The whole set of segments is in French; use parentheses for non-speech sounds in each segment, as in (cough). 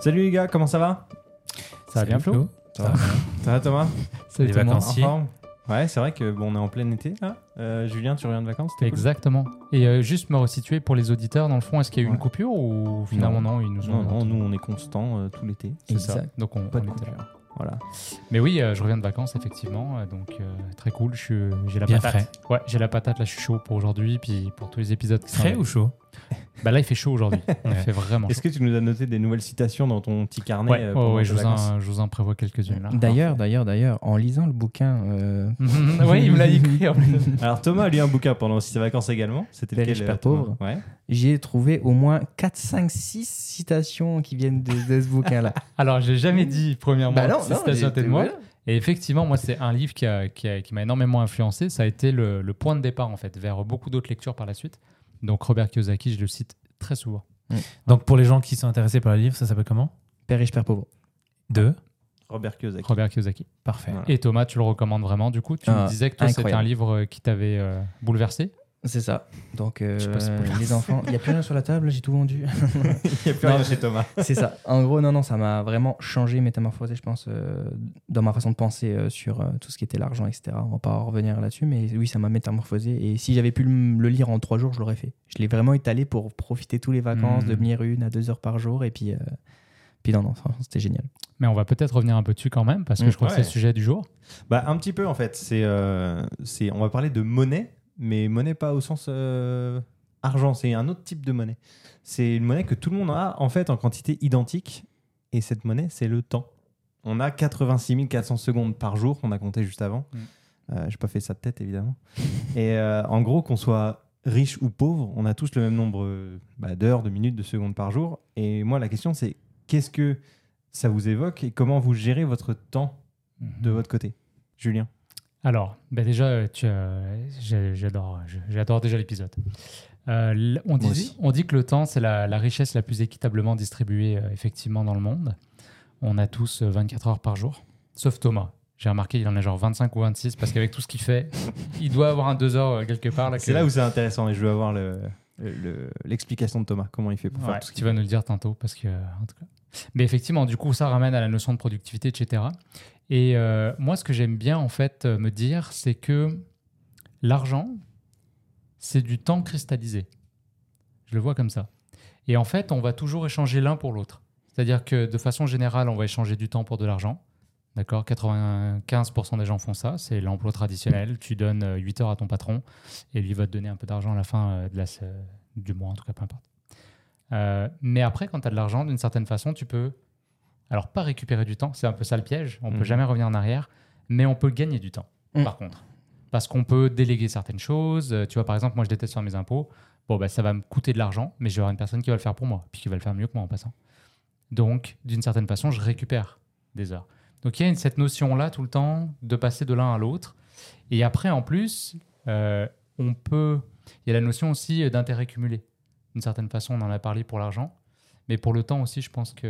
Salut les gars, comment ça va? Ça va bien, Flo? Ça va (laughs) Ça va Thomas? Salut Les tout le monde. vacanciers. En forme? Ouais, c'est vrai que bon, on est en plein été là. Euh, Julien, tu reviens de vacances c'était cool? Exactement. Et euh, juste me resituer pour les auditeurs, dans le fond, est-ce qu'il y a eu Ouais. une coupure ou finalement non, ils nous ont. Non, non, nous on est constant euh, tout l'été. C'est ça. Exact. Donc on, Pas de on était là. coupure. Voilà. Mais oui, euh, je reviens de vacances effectivement, euh, donc euh, très cool. Je suis, j'ai la Bien patate. Ouais, j'ai la patate. Là, je suis chaud pour aujourd'hui, puis pour tous les épisodes. Qui Frais sont- ou chaud? (laughs) Bah là, il fait chaud aujourd'hui. (laughs) Il Ouais. fait vraiment Est-ce que tu nous as noté des nouvelles citations dans ton petit carnet Ouais, euh, ouais, pendant ouais, je, vous vacances en, je vous en prévois quelques-unes. D'ailleurs, d'ailleurs, d'ailleurs, en lisant le bouquin euh, (laughs) oui, il me l'a écrit. en plus. Alors Thomas a lu un bouquin pendant ses vacances également. C'était lequel père euh, pauvre. Ouais. j'ai trouvé au moins 4, 5, 6 citations qui viennent de, de ce bouquin-là. Alors, j'ai jamais dit premièrement Bah non, non, citation moi. Et effectivement, moi, c'est un livre qui a- qui a- qui m'a énormément influencé. Ça a été le, le point de départ, en fait, vers beaucoup d'autres lectures par la suite. Donc, Robert Kiyosaki, je le cite très souvent. Donc pour les gens qui sont intéressés par le livre, ça s'appelle comment? Père riche, père pauvre. Deux. Robert Kiyosaki. Robert Kiyosaki. Parfait. Voilà. Et Thomas, tu le recommandes vraiment, du coup? Tu Ah, me disais que toi, c'était un livre euh, qui t'avait euh, bouleversé? C'est ça. Donc, euh, les enfants, il n'y a plus rien sur la table, j'ai tout vendu. (laughs) Il n'y a plus Non, rien chez Thomas. (laughs) C'est ça. En gros, non, non, ça m'a vraiment changé, métamorphosé, je pense, euh, dans ma façon de penser euh, sur euh, tout ce qui était l'argent, etc. On va pas revenir là-dessus, mais oui, ça m'a métamorphosé. Et si j'avais pu le, le lire en trois jours, je l'aurais fait. Je l'ai vraiment étalé pour profiter tous les vacances, Hmm. de venir une à deux heures par jour, et puis, euh, puis non, non, c'était génial. Mais on va peut-être revenir un peu dessus quand même, parce que Mm. je crois que c'est le sujet du jour. Bah un petit peu en fait. C'est, euh, c'est, on va parler de monnaie, mais monnaie pas au sens euh, argent. C'est un autre type de monnaie. C'est une monnaie que tout le monde a en fait en quantité identique. Et cette monnaie, c'est le temps. On a 86 400 secondes par jour qu'on a compté juste avant. Mm. Euh, j'ai pas fait ça de tête évidemment. (laughs) Et euh, en gros, qu'on soit riche ou pauvre, on a tous le même nombre euh, bah, d'heures, de minutes, de secondes par jour. Et moi, la question, c'est qu'est-ce que ça vous évoque et comment vous gérez votre temps de votre côté, Julien Alors, bah déjà, euh, euh, j'adore, j'adore déjà l'épisode. Euh, on, dit, on dit que le temps, c'est la, la richesse la plus équitablement distribuée euh, effectivement dans le monde. On a tous euh, 24 heures par jour, sauf Thomas. J'ai remarqué, il en a genre 25 ou 26 parce qu'avec tout ce qu'il fait, (laughs) il doit avoir un 2 heures quelque part. C'est que- là où c'est intéressant et je veux avoir le- le- l'explication de Thomas, comment il fait pour Ouais, faire tout ce tu qu'il vas fait. nous le dire tantôt parce que en tout cas. Mais effectivement, du coup, ça ramène à la notion de productivité, etc. Et euh, moi, ce que j'aime bien en fait euh, me dire, c'est que l'argent, c'est du temps cristallisé. Je le vois comme ça. Et en fait, on va toujours échanger l'un pour l'autre. C'est-à-dire que de façon générale, on va échanger du temps pour de l'argent. D'accord? 95% des gens font ça. C'est l'emploi traditionnel. Tu donnes euh, 8 heures à ton patron et lui va te donner un peu d'argent à la fin euh, de la, du mois, en tout cas, peu importe. Euh, mais après, quand tu as de l'argent, d'une certaine façon, tu peux. Alors, pas récupérer du temps, c'est un peu ça le piège. On Mhm. peut jamais revenir en arrière, mais on peut gagner du temps, Mhm. par contre. Parce qu'on peut déléguer certaines choses. Euh, Tu vois, par exemple, moi, je déteste faire mes impôts. Bon, bah, ça va me coûter de l'argent, mais je vais avoir une personne qui va le faire pour moi, puis qui va le faire mieux que moi en passant. Donc, d'une certaine façon, je récupère des heures. Donc, il y a une- cette notion-là tout le temps de passer de l'un à l'autre. Et après, en plus, euh, on peut. Il y a la notion aussi d'intérêt cumulé. D'une certaine façon, on en a parlé pour l'argent. Mais pour le temps aussi, je pense qu'on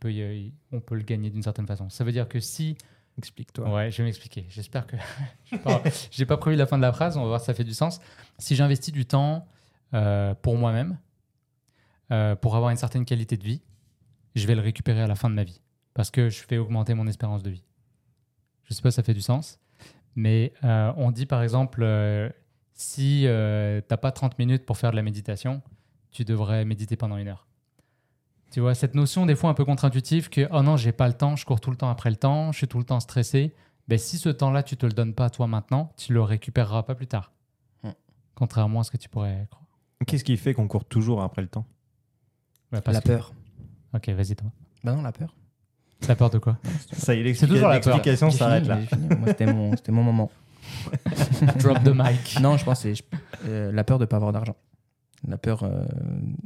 peut, y- on peut le gagner d'une certaine façon. Ça veut dire que si. Explique-toi. Ouais, je vais m'expliquer. J'espère que. (laughs) je n'ai pas, j'ai pas prévu la fin de la phrase, on va voir si ça fait du sens. Si j'investis du temps euh, pour moi-même, euh, pour avoir une certaine qualité de vie, je vais le récupérer à la fin de ma vie. Parce que je fais augmenter mon espérance de vie. Je sais pas si ça fait du sens. Mais euh, on dit par exemple, si euh, t'as pas 30 minutes pour faire de la méditation, tu devrais méditer pendant une heure. Tu vois, cette notion des fois un peu contre-intuitive que oh non, j'ai pas le temps, je cours tout le temps après le temps, je suis tout le temps stressé. Ben, si ce temps-là, tu te le donnes pas à toi maintenant, tu le récupéreras pas plus tard. Hmm. Contrairement à ce que tu pourrais croire. Qu'est-ce qui fait qu'on court toujours après le temps? Parce la que- peur. Ok, vas-y toi. Bah non, la peur. T'as peur de quoi? (laughs) Ça y est, C'est toujours la peur. l'explication s'arrête là. j'ai fini. Moi, c'était mon, c'était mon moment. (laughs) (laughs) Drop the mic. Non, je pense que c'est euh, la peur de ne pas avoir d'argent. La peur. euh,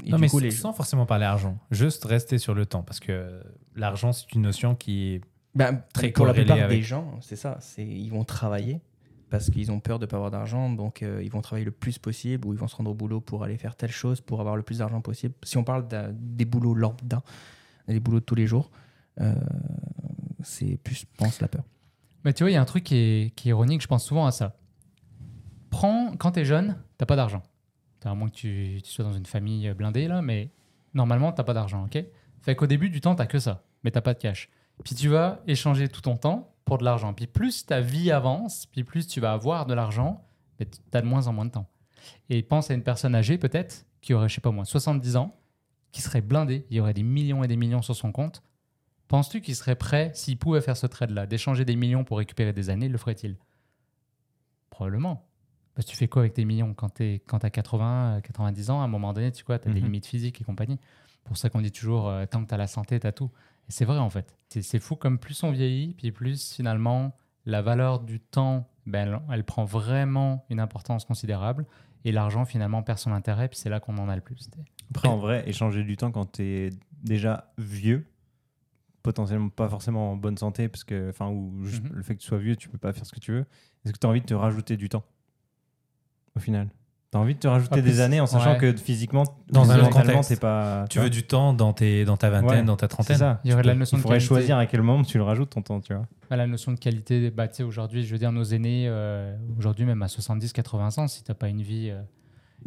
et Non, du mais coup, sans- les... sans forcément parler argent. Juste rester sur le temps. Parce que l'argent, c'est une notion qui est. Ben, Très pour la plupart avec- des gens, c'est ça. Ils vont travailler parce qu'ils ont peur de ne pas avoir d'argent, donc euh, ils vont travailler le plus possible ou ils vont se rendre au boulot pour aller faire telle chose pour avoir le plus d'argent possible. Si on parle des boulots lambda, des boulots de tous les jours, euh, c'est plus, je pense, la peur. Mais tu vois, il y a un truc qui est, qui est ironique, je pense souvent à ça. Prends, quand t'es jeune, t'as pas d'argent. À moins que tu, sois dans une famille blindée, là, mais normalement, t'as pas d'argent, ok? Fait qu'au début du temps, t'as que ça, mais t'as pas de cash. Puis tu vas échanger tout ton temps pour de l'argent. Puis plus ta vie avance, puis plus tu vas avoir de l'argent, mais tu as de moins en moins de temps. Et pense à une personne âgée peut-être, qui aurait, je sais pas moi, 70 ans, qui serait blindée, il y aurait des millions et des millions sur son compte. Penses-tu qu'il serait prêt, s'il pouvait faire ce trade-là, d'échanger des millions pour récupérer des années, le ferait-il? Probablement. Parce que tu fais quoi avec tes millions quand tu as 80, 90 ans À un moment donné, tu as des Mhm. limites physiques et compagnie. pour ça qu'on dit toujours, euh, tant que tu as la santé, tu as tout. Et c'est vrai, en fait. C'est- fou comme plus on vieillit, puis plus finalement, la valeur du temps, ben, elle, elle prend vraiment une importance considérable. Et l'argent, finalement, perd son intérêt, puis c'est là qu'on en a le plus. Après, en vrai, échanger du temps quand tu es déjà vieux, potentiellement pas forcément en bonne santé, parce que, enfin, ou juste Mhm. le fait que tu sois vieux, tu peux pas faire ce que tu veux. Est-ce que tu as envie de te rajouter du temps? Au final Tu as envie de te rajouter Ah, des années en sachant ouais. que physiquement, Dans un autre contexte. t'es pas. Tu veux du temps dans, tes, dans ta vingtaine, Ouais, dans ta C'est trentaine. ça. Il y aurait Tu de la notion Il de faudrait qualité. choisir à quel moment tu le rajoutes ton temps, tu vois. Bah, la notion de qualité, bah, tu sais, aujourd'hui, je veux dire, nos aînés, euh, aujourd'hui, même à 70-80 ans, si tu n'as pas une vie, euh,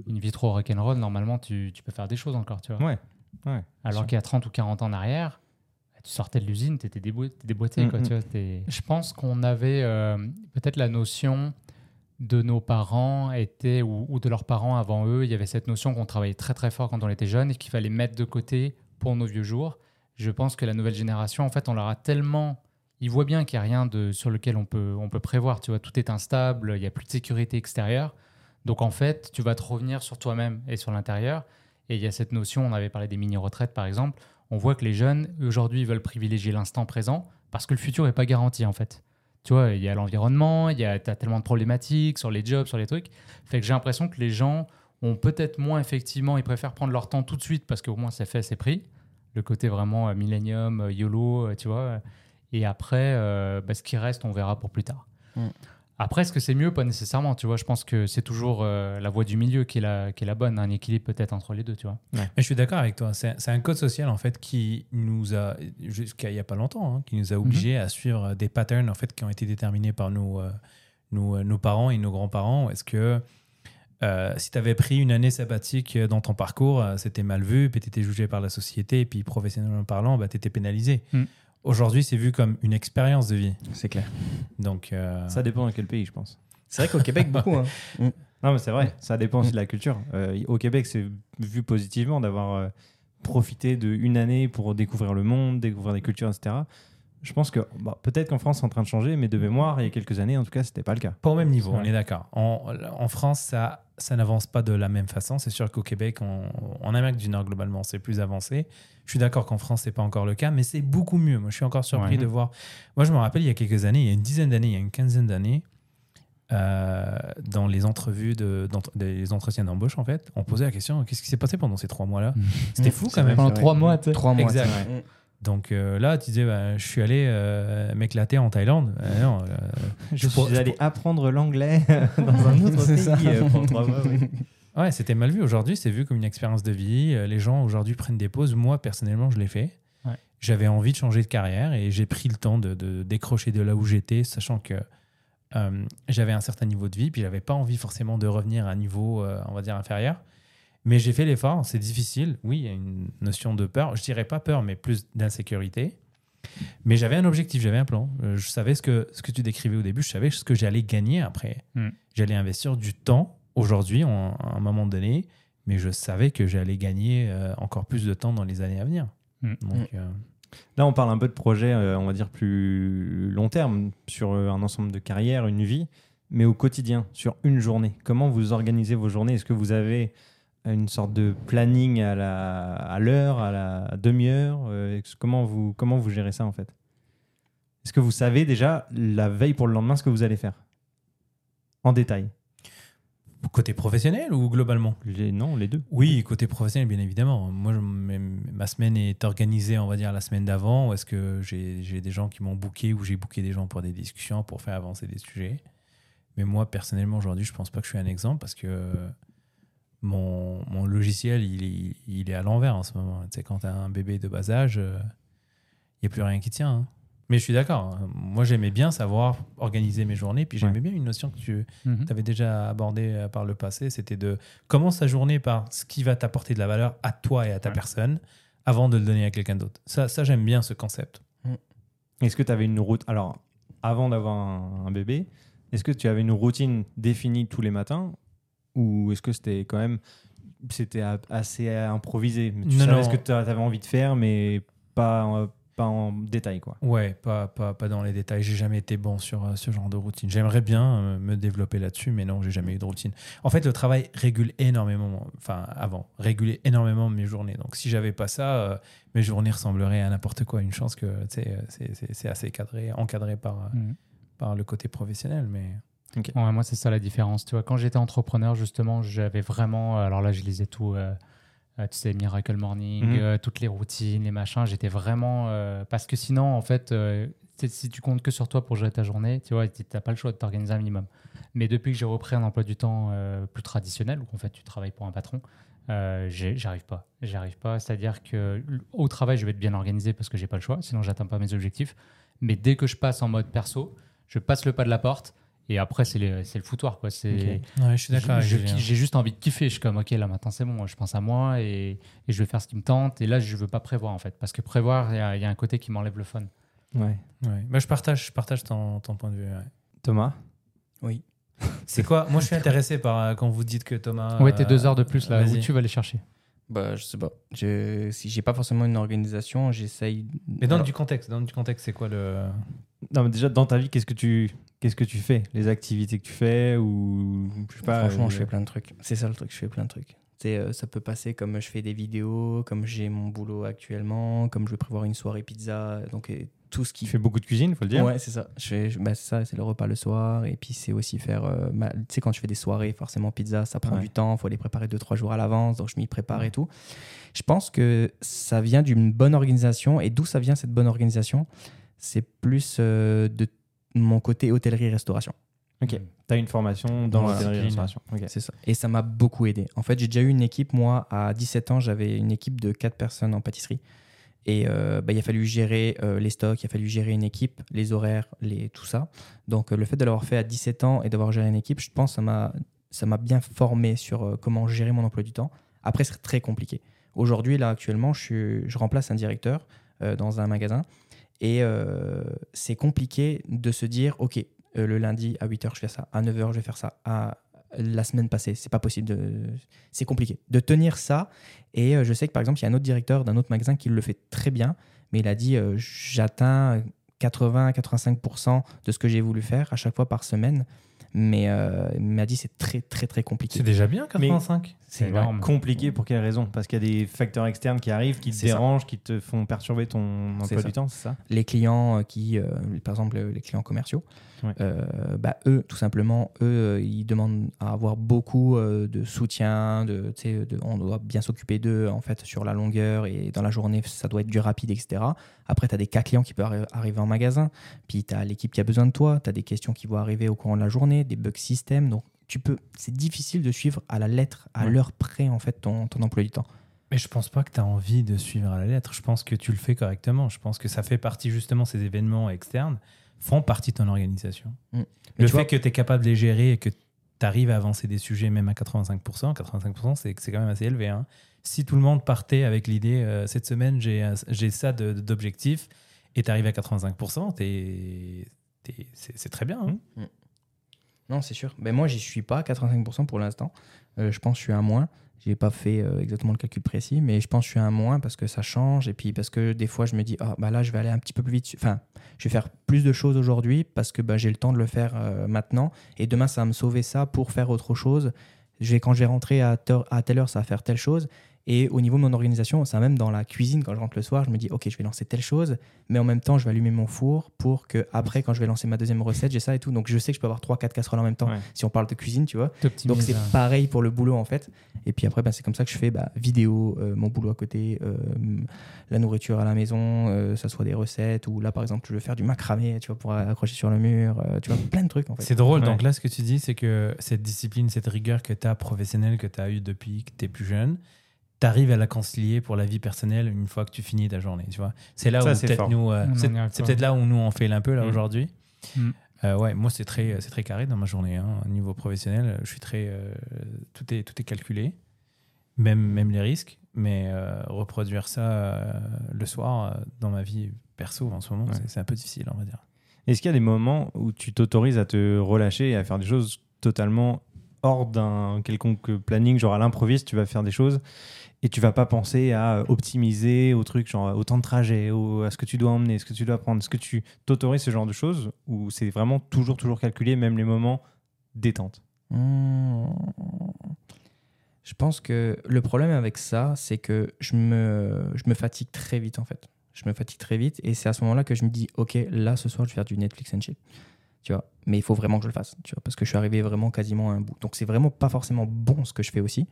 une vie trop rock'n'roll, normalement, tu, tu peux faire des choses encore, tu vois. Ouais. ouais. Alors qu'il y a 30 ou 40 ans en arrière, bah, tu sortais de l'usine, tu étais déboîté. quoi, Mm, tu vois, t'es- Je pense qu'on avait euh, peut-être la notion de nos parents était, ou, de leurs parents avant eux, il y avait cette notion qu'on travaillait très très fort quand on était jeune et qu'il fallait mettre de côté pour nos vieux jours. Je pense que la nouvelle génération, en fait, on leur a tellement... Ils voient bien qu'il n'y a rien de, sur lequel on peut, on peut prévoir. Tu vois, tout est instable, il n'y a plus de sécurité extérieure. Donc en fait, tu vas te revenir sur toi-même et sur l'intérieur. Et il y a cette notion, on avait parlé des mini-retraites par exemple, on voit que les jeunes, aujourd'hui, veulent privilégier l'instant présent parce que le futur n'est pas garanti en fait. Tu vois, il y a l'environnement, il y a as tellement de problématiques sur les jobs, sur les trucs. Fait que j'ai l'impression que les gens ont peut-être moins effectivement, ils préfèrent prendre leur temps tout de suite parce qu'au moins c'est fait, c'est pris. Le côté vraiment euh, euh, YOLO, euh, tu vois. Et après, euh, bah, ce qui reste, on verra pour plus tard. Mm. Après, est-ce que c'est mieux Pas nécessairement, tu vois? Je pense que c'est toujours euh, la voie du milieu qui est la, qui est la bonne, un équilibre peut-être entre les deux, tu vois? Mais je suis d'accord avec toi. C'est c'est un code social en fait qui nous a jusqu'à il y a pas longtemps, hein, qui nous a obligés à suivre des patterns en fait qui ont été déterminés par nos euh, nos, nos parents et nos grands-parents. Est-ce que euh, si tu avais pris une année sabbatique dans ton parcours, euh, c'était mal vu, puis tu étais jugé par la société, et puis professionnellement parlant, bah, tu étais pénalisé. Mm. Aujourd'hui, c'est vu comme une expérience de vie. C'est clair. Donc, euh, Ça dépend dans quel pays, je pense. C'est vrai qu'au Québec, (laughs) beaucoup. hein. Non, mais c'est vrai, ça dépend aussi de la culture. Euh, au Québec, c'est vu positivement d'avoir euh, profité d'une année pour découvrir le monde, découvrir des cultures, etc. Je pense que bah, peut-être qu'en France, c'est en train de changer, mais de mémoire, il y a quelques années, en tout cas, c'était pas le cas. Pas au même niveau, on est d'accord. En, en France, ça, ça n'avance pas de la même façon. C'est sûr qu'au Québec, on- en Amérique du Nord, globalement, c'est plus avancé. Je suis d'accord qu'en France, c'est pas encore le cas, mais c'est beaucoup mieux. Moi, je suis encore surpris Ouais. de voir. Moi, je me rappelle, il y a quelques années, il y a une dizaine d'années, il y a une quinzaine d'années, euh, dans les entrevues, de, des entretiens d'embauche, en fait, on posait la question qu'est-ce qui s'est passé pendant ces trois mois-là? (laughs) C'était fou quand même. Pendant trois mois, tu sais. Trois mois. Exact. Donc euh, là, tu disais, bah, je suis allé euh, m'éclater en Thaïlande. Euh, non, Je pour- suis allé apprendre l'anglais (laughs) dans un (laughs) autre pays ça. pour trois mois. oui. (laughs) Ouais, c'était mal vu. Aujourd'hui, c'est vu comme une expérience de vie. Les gens aujourd'hui prennent des pauses. Moi, personnellement, je l'ai fait. Ouais. J'avais envie de changer de carrière et j'ai pris le temps de, de décrocher de là où j'étais, sachant que j'avais un certain niveau de vie, puis j'avais pas envie forcément de revenir à un niveau, on va dire, inférieur. Mais j'ai fait l'effort. C'est difficile. Oui, il y a une notion de peur. Je dirais pas peur, mais plus d'insécurité. Mais j'avais un objectif, j'avais un plan. Euh, Je savais ce que, ce que tu décrivais au début, je savais ce que j'allais gagner après. Mm. J'allais investir du temps aujourd'hui, en- à un moment donné, mais je savais que j'allais gagner euh, encore plus de temps dans les années à venir. Mm. Donc, euh, Là, on parle un peu de projets, euh, on va dire, plus long terme, sur un ensemble de carrières, une vie, mais au quotidien, sur une journée. Comment vous organisez vos journées? Est-ce que vous avez une sorte de planning à l'heure, à la demi-heure Euh, comment, vous, comment vous gérez ça, en fait? Est-ce que vous savez déjà, la veille pour le lendemain, ce que vous allez faire? En détail côté professionnel ou globalement? Les- Non, les deux. Oui, côté professionnel, bien évidemment. Moi, je- ma semaine est organisée, on va dire, la semaine d'avant. Est-ce que j'ai j'ai des gens qui m'ont booké ou j'ai booké des gens pour des discussions, pour faire avancer des sujets? Mais moi, personnellement, aujourd'hui, je pense pas que je suis un exemple parce que mon, mon logiciel, il est, il est à l'envers en ce moment. Tu sais, quand tu as un bébé de bas âge, il n'y a plus rien qui tient. hein. Mais je suis d'accord. hein. Moi, j'aimais bien savoir organiser mes journées. Puis j'aimais bien une notion que tu, Mhm. avais déjà abordé euh, par le passé, c'était de commence ta journée par ce qui va t'apporter de la valeur à toi et à ta Ouais. personne. avant de le donner à quelqu'un d'autre. Ça, ça j'aime bien ce concept. Est-ce que tu avais une route Alors, avant d'avoir un, un bébé, est-ce que tu avais une routine définie tous les matins ou est-ce que c'était quand même c'était assez improvisé? Tu Non, savais non. ce que tu avais envie de faire, mais pas, euh, pas en détail, quoi. Ouais, pas, pas, pas dans les détails. J'ai jamais été bon sur euh, ce genre de routine. J'aimerais bien euh, me développer là-dessus, mais non, j'ai jamais eu de routine. En fait, le travail régule énormément, enfin avant, régulait énormément mes journées. Donc si j'avais pas ça, euh, mes journées ressembleraient à n'importe quoi. Une chance que c'est- c'est c'est assez cadré, encadré par, Mhm. par le côté professionnel. Mais Ouais, moi, c'est ça la différence. Tu vois, quand j'étais entrepreneur, justement, j'avais vraiment. Alors là, je lisais tout. euh, euh, tu sais, Miracle Morning, Mhm. euh, toutes les routines, les machins. J'étais vraiment. euh, parce que sinon, en fait, euh, si tu comptes que sur toi pour gérer ta journée, tu vois, tu n'as pas le choix de t'organiser un minimum. Mais depuis que j'ai repris un emploi du temps euh, plus traditionnel, où en fait, tu travailles pour un patron, euh, j'arrive pas. J'arrive pas. C'est-à-dire que au travail, je vais être bien organisé parce que j'ai pas le choix, sinon j'atteins pas mes objectifs. Mais dès que je passe en mode perso, je passe le pas de la porte. Et après, c'est le, c'est le foutoir. Quoi. C'est, ouais, je suis d'accord. avec je- Julien. J'ai juste envie de kiffer. Je suis comme, OK, là maintenant c'est bon, je pense à moi et, et je vais faire ce qui me tente. Et là, je veux pas prévoir en fait. Parce que prévoir, il y, a- il y a un côté qui m'enlève le fun. Ouais. Ouais. Bah, je partage, je partage ton, ton point de vue. ouais. Thomas? Oui. (laughs) C'est quoi? Moi, je suis intéressé par euh, quand vous dites que Thomas. ouais, t'es euh, deux heures de plus là. Où vas-y. tu vas les chercher? Bah, je sais pas. Je, si j'ai pas forcément une organisation, j'essaye. Mais dans Alors, du contexte, dans du contexte, c'est quoi le Non, mais déjà, dans ta vie, qu'est-ce que tu, qu'est-ce que tu fais? Les activités que tu fais ou je sais pas. Franchement, euh, je fais plein de trucs. C'est ça le truc, je fais plein de trucs. C'est, euh, ça peut passer comme je fais des vidéos, comme j'ai mon boulot actuellement, comme je vais prévoir une soirée pizza, donc euh, tout ce qui Tu fais beaucoup de cuisine, faut le dire. Ouais, c'est ça. Je fais, je- bah, c'est ça, c'est le repas le soir. Et puis, c'est aussi faire. euh, ma- tu sais, quand tu fais des soirées, forcément, pizza, ça prend Ouais. du temps. Il faut les préparer deux, trois jours à l'avance. Donc, je m'y prépare et tout. Je pense que ça vient d'une bonne organisation. Et d'où ça vient cette bonne organisation? C'est plus euh, de mon côté hôtellerie-restauration. Ok. Tu as une formation dans Voilà. l'hôtellerie-restauration. Ok. C'est ça. Et ça m'a beaucoup aidé. En fait, j'ai déjà eu une équipe. Moi, à 17 ans, j'avais une équipe de 4 personnes en pâtisserie. Et euh, bah, il a fallu gérer euh, les stocks, il a fallu gérer une équipe, les horaires, les, tout ça. Donc, euh, le fait de l'avoir fait à 17 ans et d'avoir géré une équipe, je pense que ça m'a, ça m'a bien formé sur euh, comment gérer mon emploi du temps. Après, c'est très compliqué. Aujourd'hui, là, actuellement, je, suis- je remplace un directeur euh, dans un magasin. Et euh, c'est compliqué de se dire, OK, euh, le lundi à 8h, je fais ça. À 9h, je vais faire ça. À la semaine passée, c'est pas possible. C'est compliqué de tenir ça. Et euh, je sais que par exemple, il y a un autre directeur d'un autre magasin qui le fait très bien, mais il a dit j'atteins 80-85% de ce que j'ai voulu faire à chaque fois par semaine. Mais euh, il m'a dit c'est très très très compliqué. C'est déjà bien 85 C'est compliqué pour quelle raison? Parce qu'il y a des facteurs externes qui arrivent, qui te ça. dérangent, qui te font perturber ton emploi du temps, c'est ça? Les clients euh, qui, euh, par exemple, les clients commerciaux, Ouais. euh, bah, eux, tout simplement, eux, euh, ils demandent à avoir beaucoup euh, de soutien, de, de, on doit bien s'occuper d'eux en fait sur la longueur et dans la journée, ça doit être du rapide, etc. Après, tu as des cas clients qui peuvent arri- arriver en magasin, puis tu as l'équipe qui a besoin de toi, tu as des questions qui vont arriver au courant de la journée, des bugs système, donc tu peux, c'est difficile de suivre à la lettre, à Ouais. l'heure près en fait ton, ton emploi du temps. Mais je pense pas que tu as envie de suivre à la lettre. Je pense que tu le fais correctement. Je pense que ça fait partie justement, ces événements externes font partie de ton organisation. Mm. Le fait vois- que tu es capable de les gérer et que tu arrives à avancer des sujets même à 85%, 85% c'est quand même assez élevé. hein. Si tout le monde partait avec l'idée, euh, cette semaine j'ai ça d'objectifs et tu arrives à 85%, t'es- t'es- c'est très bien. hein. Non, c'est sûr. Ben moi, j'y suis pas à 85% pour l'instant. Euh, je pense que je suis à moins. J'ai pas fait euh, exactement le calcul précis, mais je pense que je suis à moins parce que ça change et puis parce que des fois, je me dis, ah bah là, je vais aller un petit peu plus vite. Enfin, je vais faire plus de choses aujourd'hui parce que bah, j'ai le temps de le faire euh, maintenant et demain, ça va me sauver ça pour faire autre chose. Je vais, quand je vais rentrer à, à telle heure, ça va faire telle chose. Et au niveau de mon organisation, ça même dans la cuisine, quand je rentre le soir, je me dis, ok, je vais lancer telle chose, mais en même temps, je vais allumer mon four pour que après, quand je vais lancer ma deuxième recette, j'ai ça et tout. Donc, je sais que je peux avoir 3-4 casseroles en même temps Ouais. si on parle de cuisine, tu vois. Donc, c'est euh, pareil pour le boulot, en fait. Et puis après, bah, c'est comme ça que je fais bah, vidéo, euh, mon boulot à côté, euh, la nourriture à la maison, euh, ça soit des recettes, ou là, par exemple, je veux faire du macramé, tu vois, pour accrocher sur le mur, tu vois, plein de trucs, en fait. C'est drôle. Ouais. Donc là, ce que tu dis, c'est que cette discipline, cette rigueur que tu as professionnelle, que tu as eue depuis que tu es plus jeune, tu arrives à la concilier pour la vie personnelle une fois que tu finis ta journée. Tu vois, c'est là Ça, où peut-être nous, euh, On c'est peut-être là où nous on fait un peu là Mm. aujourd'hui. Mm. Euh, ouais, moi c'est très, c'est très carré dans ma journée. Hein. Au niveau professionnel, je suis très, euh, tout est, tout est calculé. même, même les risques, mais euh, reproduire ça euh, le soir dans ma vie perso en ce moment, Ouais. c'est un peu difficile, on va dire. Est-ce qu'il y a des moments où tu t'autorises à te relâcher et à faire des choses totalement hors d'un quelconque planning, genre à l'improviste, tu vas faire des choses et tu vas pas penser à optimiser au truc, genre au temps de trajet, à ce que tu dois emmener, ce que tu dois prendre. Est-ce que tu t'autorises ce genre de choses ou c'est vraiment toujours, toujours calculé, même les moments détente? Hmm. Je pense que le problème avec ça, c'est que je me, je me fatigue très vite en fait. Je me fatigue très vite et c'est à ce moment-là que je me dis, ok, là ce soir je vais faire du Netflix and chill. Tu vois, mais il faut vraiment que je le fasse, tu vois, parce que je suis arrivé vraiment quasiment à un bout. Donc c'est vraiment pas forcément bon ce que je fais aussi.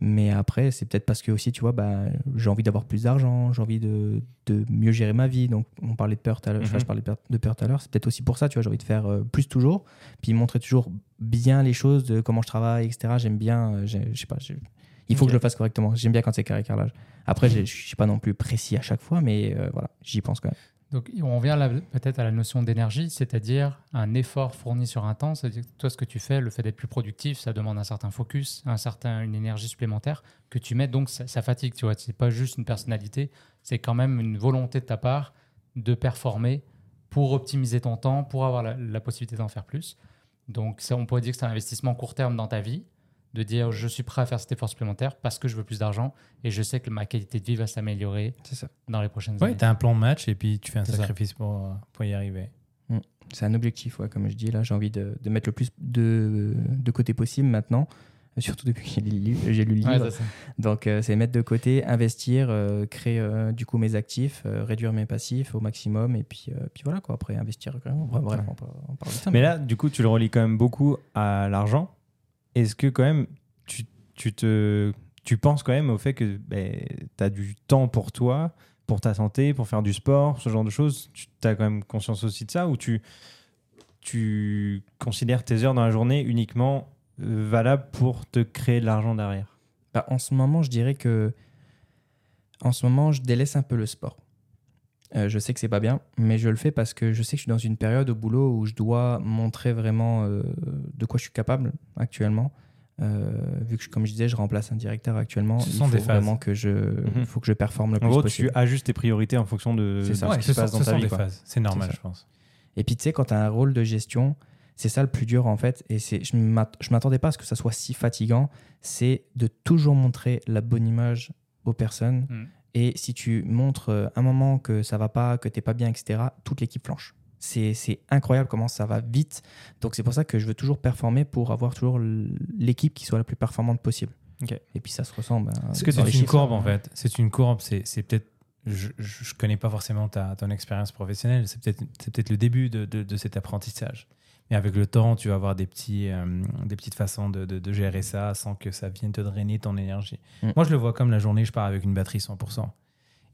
Mais après, c'est peut-être parce que aussi, tu vois, bah, j'ai envie d'avoir plus d'argent, j'ai envie de, de mieux gérer ma vie. Donc, on parlait de peur tout à l'heure, enfin, Mhm. je parlais de peur, tout à l'heure. C'est peut-être aussi pour ça, tu vois, j'ai envie de faire euh, plus toujours, puis montrer toujours bien les choses, de comment je travaille, etc. J'aime bien, euh, je sais pas, il faut que je le fasse correctement. J'aime bien quand c'est carré carrelage. Après, j'ai- je suis pas non plus précis à chaque fois, mais euh, voilà, j'y pense quand même. Donc, on revient là peut-être à la notion d'énergie, c'est-à-dire un effort fourni sur un temps. C'est-à-dire que toi, ce que tu fais, le fait d'être plus productif, ça demande un certain focus, un certain, une énergie supplémentaire que tu mets. Donc, ça, ça fatigue, tu vois. C'est pas juste une personnalité, c'est quand même une volonté de ta part de performer pour optimiser ton temps, pour avoir la, la possibilité d'en faire plus. Donc, ça, on pourrait dire que c'est un investissement court terme dans ta vie, de dire je suis prêt à faire cet effort supplémentaire parce que je veux plus d'argent et je sais que ma qualité de vie va s'améliorer dans les prochaines Ouais, années. tu as un plan de match et puis tu fais un ça. sacrifice pour, euh, pour y arriver. C'est un objectif, ouais, comme je dis. Là, j'ai envie de, de mettre le plus de, de côté possible maintenant. Euh, Surtout depuis que j'ai lu le livre. Ouais. Donc, euh, c'est mettre de côté, investir, euh, créer euh, du coup mes actifs, euh, réduire mes passifs au maximum. Et puis, euh, puis voilà, quoi. Après, investir. vraiment. Bref, bref, on, parle- on parle de ça. Mais là, du coup, tu le relis quand même beaucoup à l'argent. Est-ce que quand même, tu, penses quand même au fait que tu as du temps pour toi, pour ta santé, pour faire du sport, ce genre de choses? Tu as quand même conscience aussi de ça ou tu, tu considères tes heures dans la journée uniquement euh, valables pour te créer de l'argent derrière? Bah, en ce moment, je dirais que en ce moment, je délaisse un peu le sport. Euh, je sais que c'est pas bien, mais je le fais parce que je sais que je suis dans une période au boulot où je dois montrer vraiment euh, de quoi je suis capable actuellement. Euh, vu que, je- comme je disais, je remplace un directeur actuellement, Ce il sont faut des phases. vraiment que je, il faut que je performe le En plus gros, possible. tu ajustes tes priorités en fonction de, ça. Ouais, ce qui se passe dans ce ta sont vie. des quoi. phases. C'est normal, je pense. Et puis, tu sais, quand tu as un rôle de gestion, c'est ça le plus dur, en fait. Et c'est, je ne m'attendais pas à ce que ça soit si fatigant. C'est de toujours montrer la bonne image aux personnes. Mm. Et si tu montres euh, un moment que ça va pas, que tu pas bien, etc., toute l'équipe flanche. C'est, incroyable comment ça va vite. Donc, c'est pour ça que je veux toujours performer pour avoir toujours l'équipe qui soit la plus performante possible. Et puis, ça se ressent. ben, Est-ce que c'est une courbe en fait C'est une courbe, c'est peut-être. Je ne connais pas forcément ta, ton expérience professionnelle, c'est peut-être c'est peut-être le début de, de, de cet apprentissage. Mais avec le temps, tu vas avoir des, petits, euh, des petites façons de, de, de gérer ça sans que ça vienne te drainer ton énergie. Mm. Moi, je le vois comme la journée, je pars avec une batterie 100%.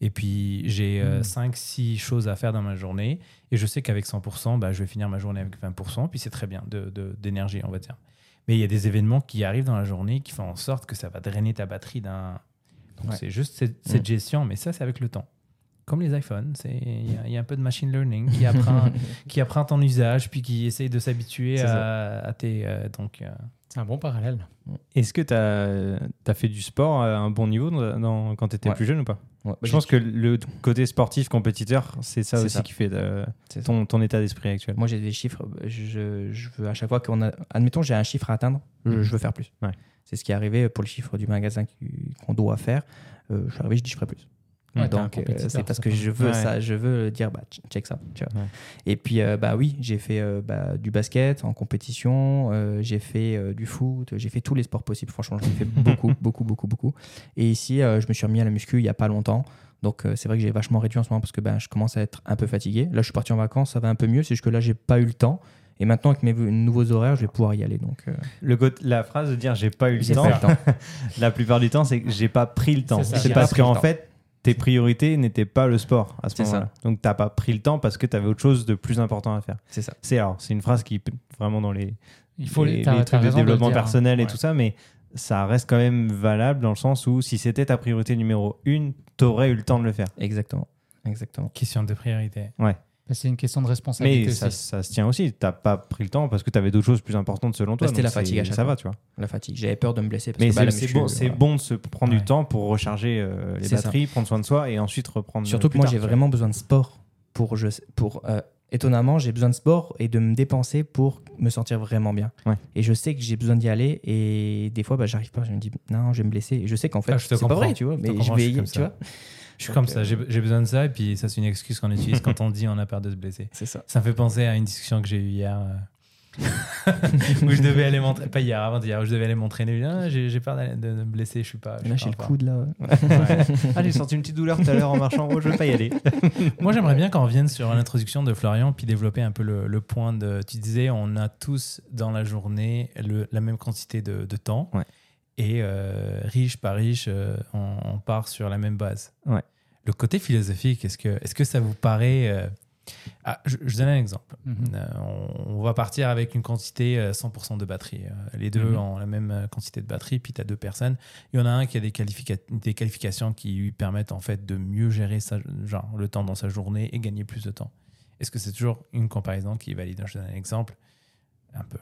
Et puis, j'ai Mm. 5-6 choses à faire dans ma journée. Et je sais qu'avec 100%, bah, je vais finir ma journée avec 20%. Puis c'est très bien d'énergie, on va dire. Mais il y a des événements qui arrivent dans la journée qui font en sorte que ça va drainer ta batterie d'un. Donc Ouais. c'est juste cette, cette Mm. gestion, mais ça, c'est avec le temps. Comme les iPhones, c'est- il y, a- il y a un peu de machine learning qui apprend, (laughs) qui apprend ton usage, puis qui essaye de s'habituer à, à tes. euh, donc, euh, C'est un bon parallèle. Est-ce que tu as, fait du sport à un bon niveau dans- dans- quand tu étais Ouais. plus jeune ou pas? Ouais, bah, Je pense que le côté sportif, compétiteur, c'est ça aussi ça. qui fait euh, ton, ton état d'esprit actuel. Moi, j'ai des chiffres. Je, je veux à chaque fois qu'on a. Admettons, j'ai un chiffre à atteindre, je, je veux faire plus. Ouais. C'est ce qui est arrivé pour le chiffre du magasin qu'on doit faire. Euh, je suis arrivé, je dis je ferai plus. Ouais, Donc, euh, c'est parce que je veux Ouais. ça, je veux dire, bah, ch- check ça. Tu vois. Ouais. Et puis, euh, bah oui, j'ai fait euh, bah, du basket en compétition, euh, j'ai fait du foot, j'ai fait tous les sports possibles. Franchement, j'en ai fait (laughs) beaucoup, beaucoup, beaucoup, beaucoup. Et ici, je me suis remis à la muscu il n'y a pas longtemps. Donc, c'est vrai que j'ai vachement réduit en ce moment parce que ben, je commence à être un peu fatigué. Là, je suis parti en vacances, ça va un peu mieux. C'est juste que là, j'ai pas eu le temps. Et maintenant, avec mes nouveaux horaires, je vais pouvoir y aller. Donc, euh, Le la phrase de dire j'ai pas eu le temps, le temps. (laughs) la plupart du temps, c'est que j'ai pas pris le temps. C'est parce qu'en fait, tes priorités n'étaient pas le sport à ce moment-là. Donc, t'as pas pris le temps parce que tu avais autre chose de plus important à faire. C'est ça. C'est alors, c'est une phrase qui vraiment dans les, Il faut les, t'as- les t'as trucs de développement hein. personnel et Ouais. tout ça, mais ça reste quand même valable dans le sens où si c'était ta priorité numéro une, t'aurais eu le temps de le faire. Exactement. Exactement. question de priorité. Ouais. Bah, c'est une question de responsabilité Mais ça, aussi. ça se tient aussi. T'as pas pris le temps parce que tu avais d'autres choses plus importantes selon toi. Bah, c'était la fatigue à chaque Ça fois. va, tu vois. La fatigue. J'avais peur de me blesser. Parce Mais que, bah, c'est bon, euh, c'est voilà. bon de se prendre Ouais. du temps pour recharger euh, les ça. batteries, prendre soin de soi et ensuite reprendre. Surtout que moi, j'ai vraiment besoin de sport pour. Je, pour euh, étonnamment, j'ai besoin de sport et de me dépenser pour me sentir vraiment bien. Ouais. Et je sais que j'ai besoin d'y aller et des fois, bah, j'arrive pas. Je me dis, non, je vais me blesser. Et je sais qu'en fait, Ah, c'est pas vrai, tu vois. Mais je vais y tu ça. vois. Je suis Donc, comme ça, euh, j'ai besoin de ça, et puis ça, c'est une excuse qu'on utilise quand on dit on a peur de se blesser. C'est ça. Ça me fait penser à une discussion que j'ai eue hier. euh, (laughs) où je devais aller m'entraîner, pas hier, avant hier, où je devais aller m'entraîner. Ah, J'ai j'ai peur de, me blesser, je suis pas. je Là, suis pas le coude là. ouais. Ouais. (laughs) Ah, j'ai senti une petite douleur tout à l'heure en marchant. Oh, je vais pas y aller. (laughs) Moi, j'aimerais bien qu'on revienne sur l'introduction de Florian, puis développer un peu le, le point de. Tu disais, on a tous dans la journée le- la même quantité de, de temps. Ouais. Et euh, riche par riche, euh, on, on part sur la même base. Ouais. Le côté philosophique, est-ce que, est que ça vous paraît. euh, ah, je, je donne un exemple. Mhm. On, on va partir avec une quantité euh, 100% de batterie. Les deux Mhm. ont la même quantité de batterie, puis tu as deux personnes. Il y en a un qui a des, qualifica- des qualifications qui lui permettent en fait de mieux gérer sa, genre, le temps dans sa journée et gagner plus de temps. Est-ce que c'est toujours une comparaison qui est valide? Je donne un exemple. Un peu,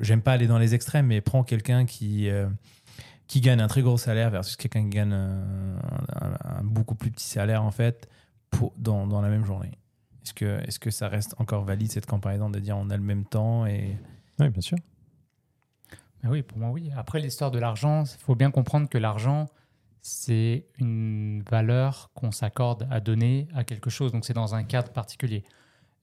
J'aime pas aller dans les extrêmes, mais prends quelqu'un qui, qui gagne un très gros salaire versus quelqu'un qui gagne un, un- un beaucoup plus petit salaire en fait pour, dans, dans la même journée. Est-ce que, est que ça reste encore valide cette comparaison de dire on a le même temps et Oui, bien sûr. Mais oui, pour moi, oui. Après, l'histoire de l'argent, il faut bien comprendre que l'argent, c'est une valeur qu'on s'accorde à donner à quelque chose. Donc, c'est dans un cadre particulier.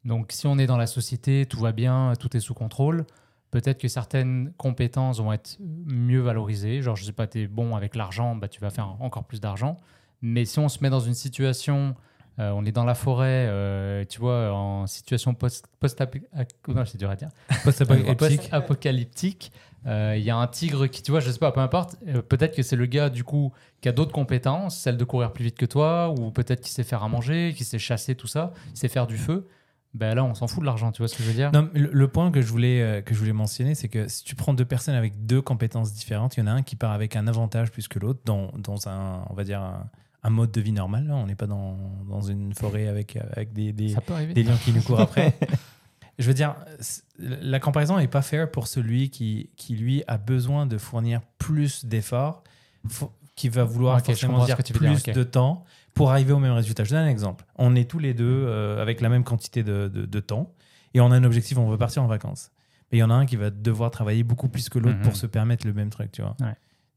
Donc, si on est dans la société, tout va bien, tout est sous contrôle, peut-être que certaines compétences vont être mieux valorisées. Genre, je sais pas, tu es bon avec l'argent, bah, tu vas faire encore plus d'argent. Mais si on se met dans une situation, euh, on est dans la forêt, euh, tu vois, en situation post- (laughs) post-apocalyptique. Euh, Il y a un tigre qui, tu vois, je sais pas, peu importe. peut-être que c'est le gars, du coup, qui a d'autres compétences, celle de courir plus vite que toi, ou peut-être qui sait faire à manger, qui sait chasser, tout ça, qui sait faire du feu. Ben là, on s'en fout de l'argent, tu vois ce que je veux dire? Non, le, le point que je voulais euh, que je voulais mentionner, c'est que si tu prends deux personnes avec deux compétences différentes, il y en a un qui part avec un avantage plus que l'autre dans, dans un, on va dire un, un mode de vie normal. là. On n'est pas dans, dans une forêt avec avec des, des, lions qui nous courent après. (laughs) Je veux dire, la comparaison n'est pas fair pour celui qui, qui, lui, a besoin de fournir plus d'efforts, fo- qui va vouloir Ok, je forcément dire que tu veux plus dire, de temps pour arriver au même résultat. Je donne un exemple. On est tous les deux euh, avec la même quantité de, de- de temps et on a un objectif, on veut partir en vacances. Mais il y en a un qui va devoir travailler beaucoup plus que l'autre Mhm. pour se permettre le même truc, tu vois. Ouais.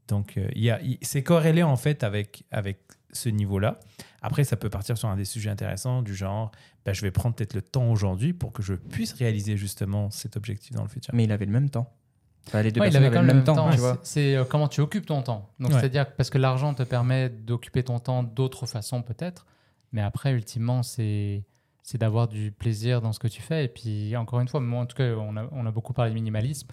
Donc, euh, il y a- c'est corrélé en fait avec, avec ce niveau-là. Après, ça peut partir sur un des sujets intéressants du genre, bah, je vais prendre peut-être le temps aujourd'hui pour que je puisse réaliser justement cet objectif dans le futur. Mais il avait le même temps. Enfin, les deux Ouais, il avait quand le même temps, temps. tu C'est- vois. C'est euh, comment tu occupes ton temps. Donc, Ouais. c'est-à-dire parce que l'argent te permet d'occuper ton temps d'autres façons, peut-être. Mais après, ultimement, c'est c'est d'avoir du plaisir dans ce que tu fais. Et puis, encore une fois, moi, en tout cas, on a, on a beaucoup parlé de minimalisme.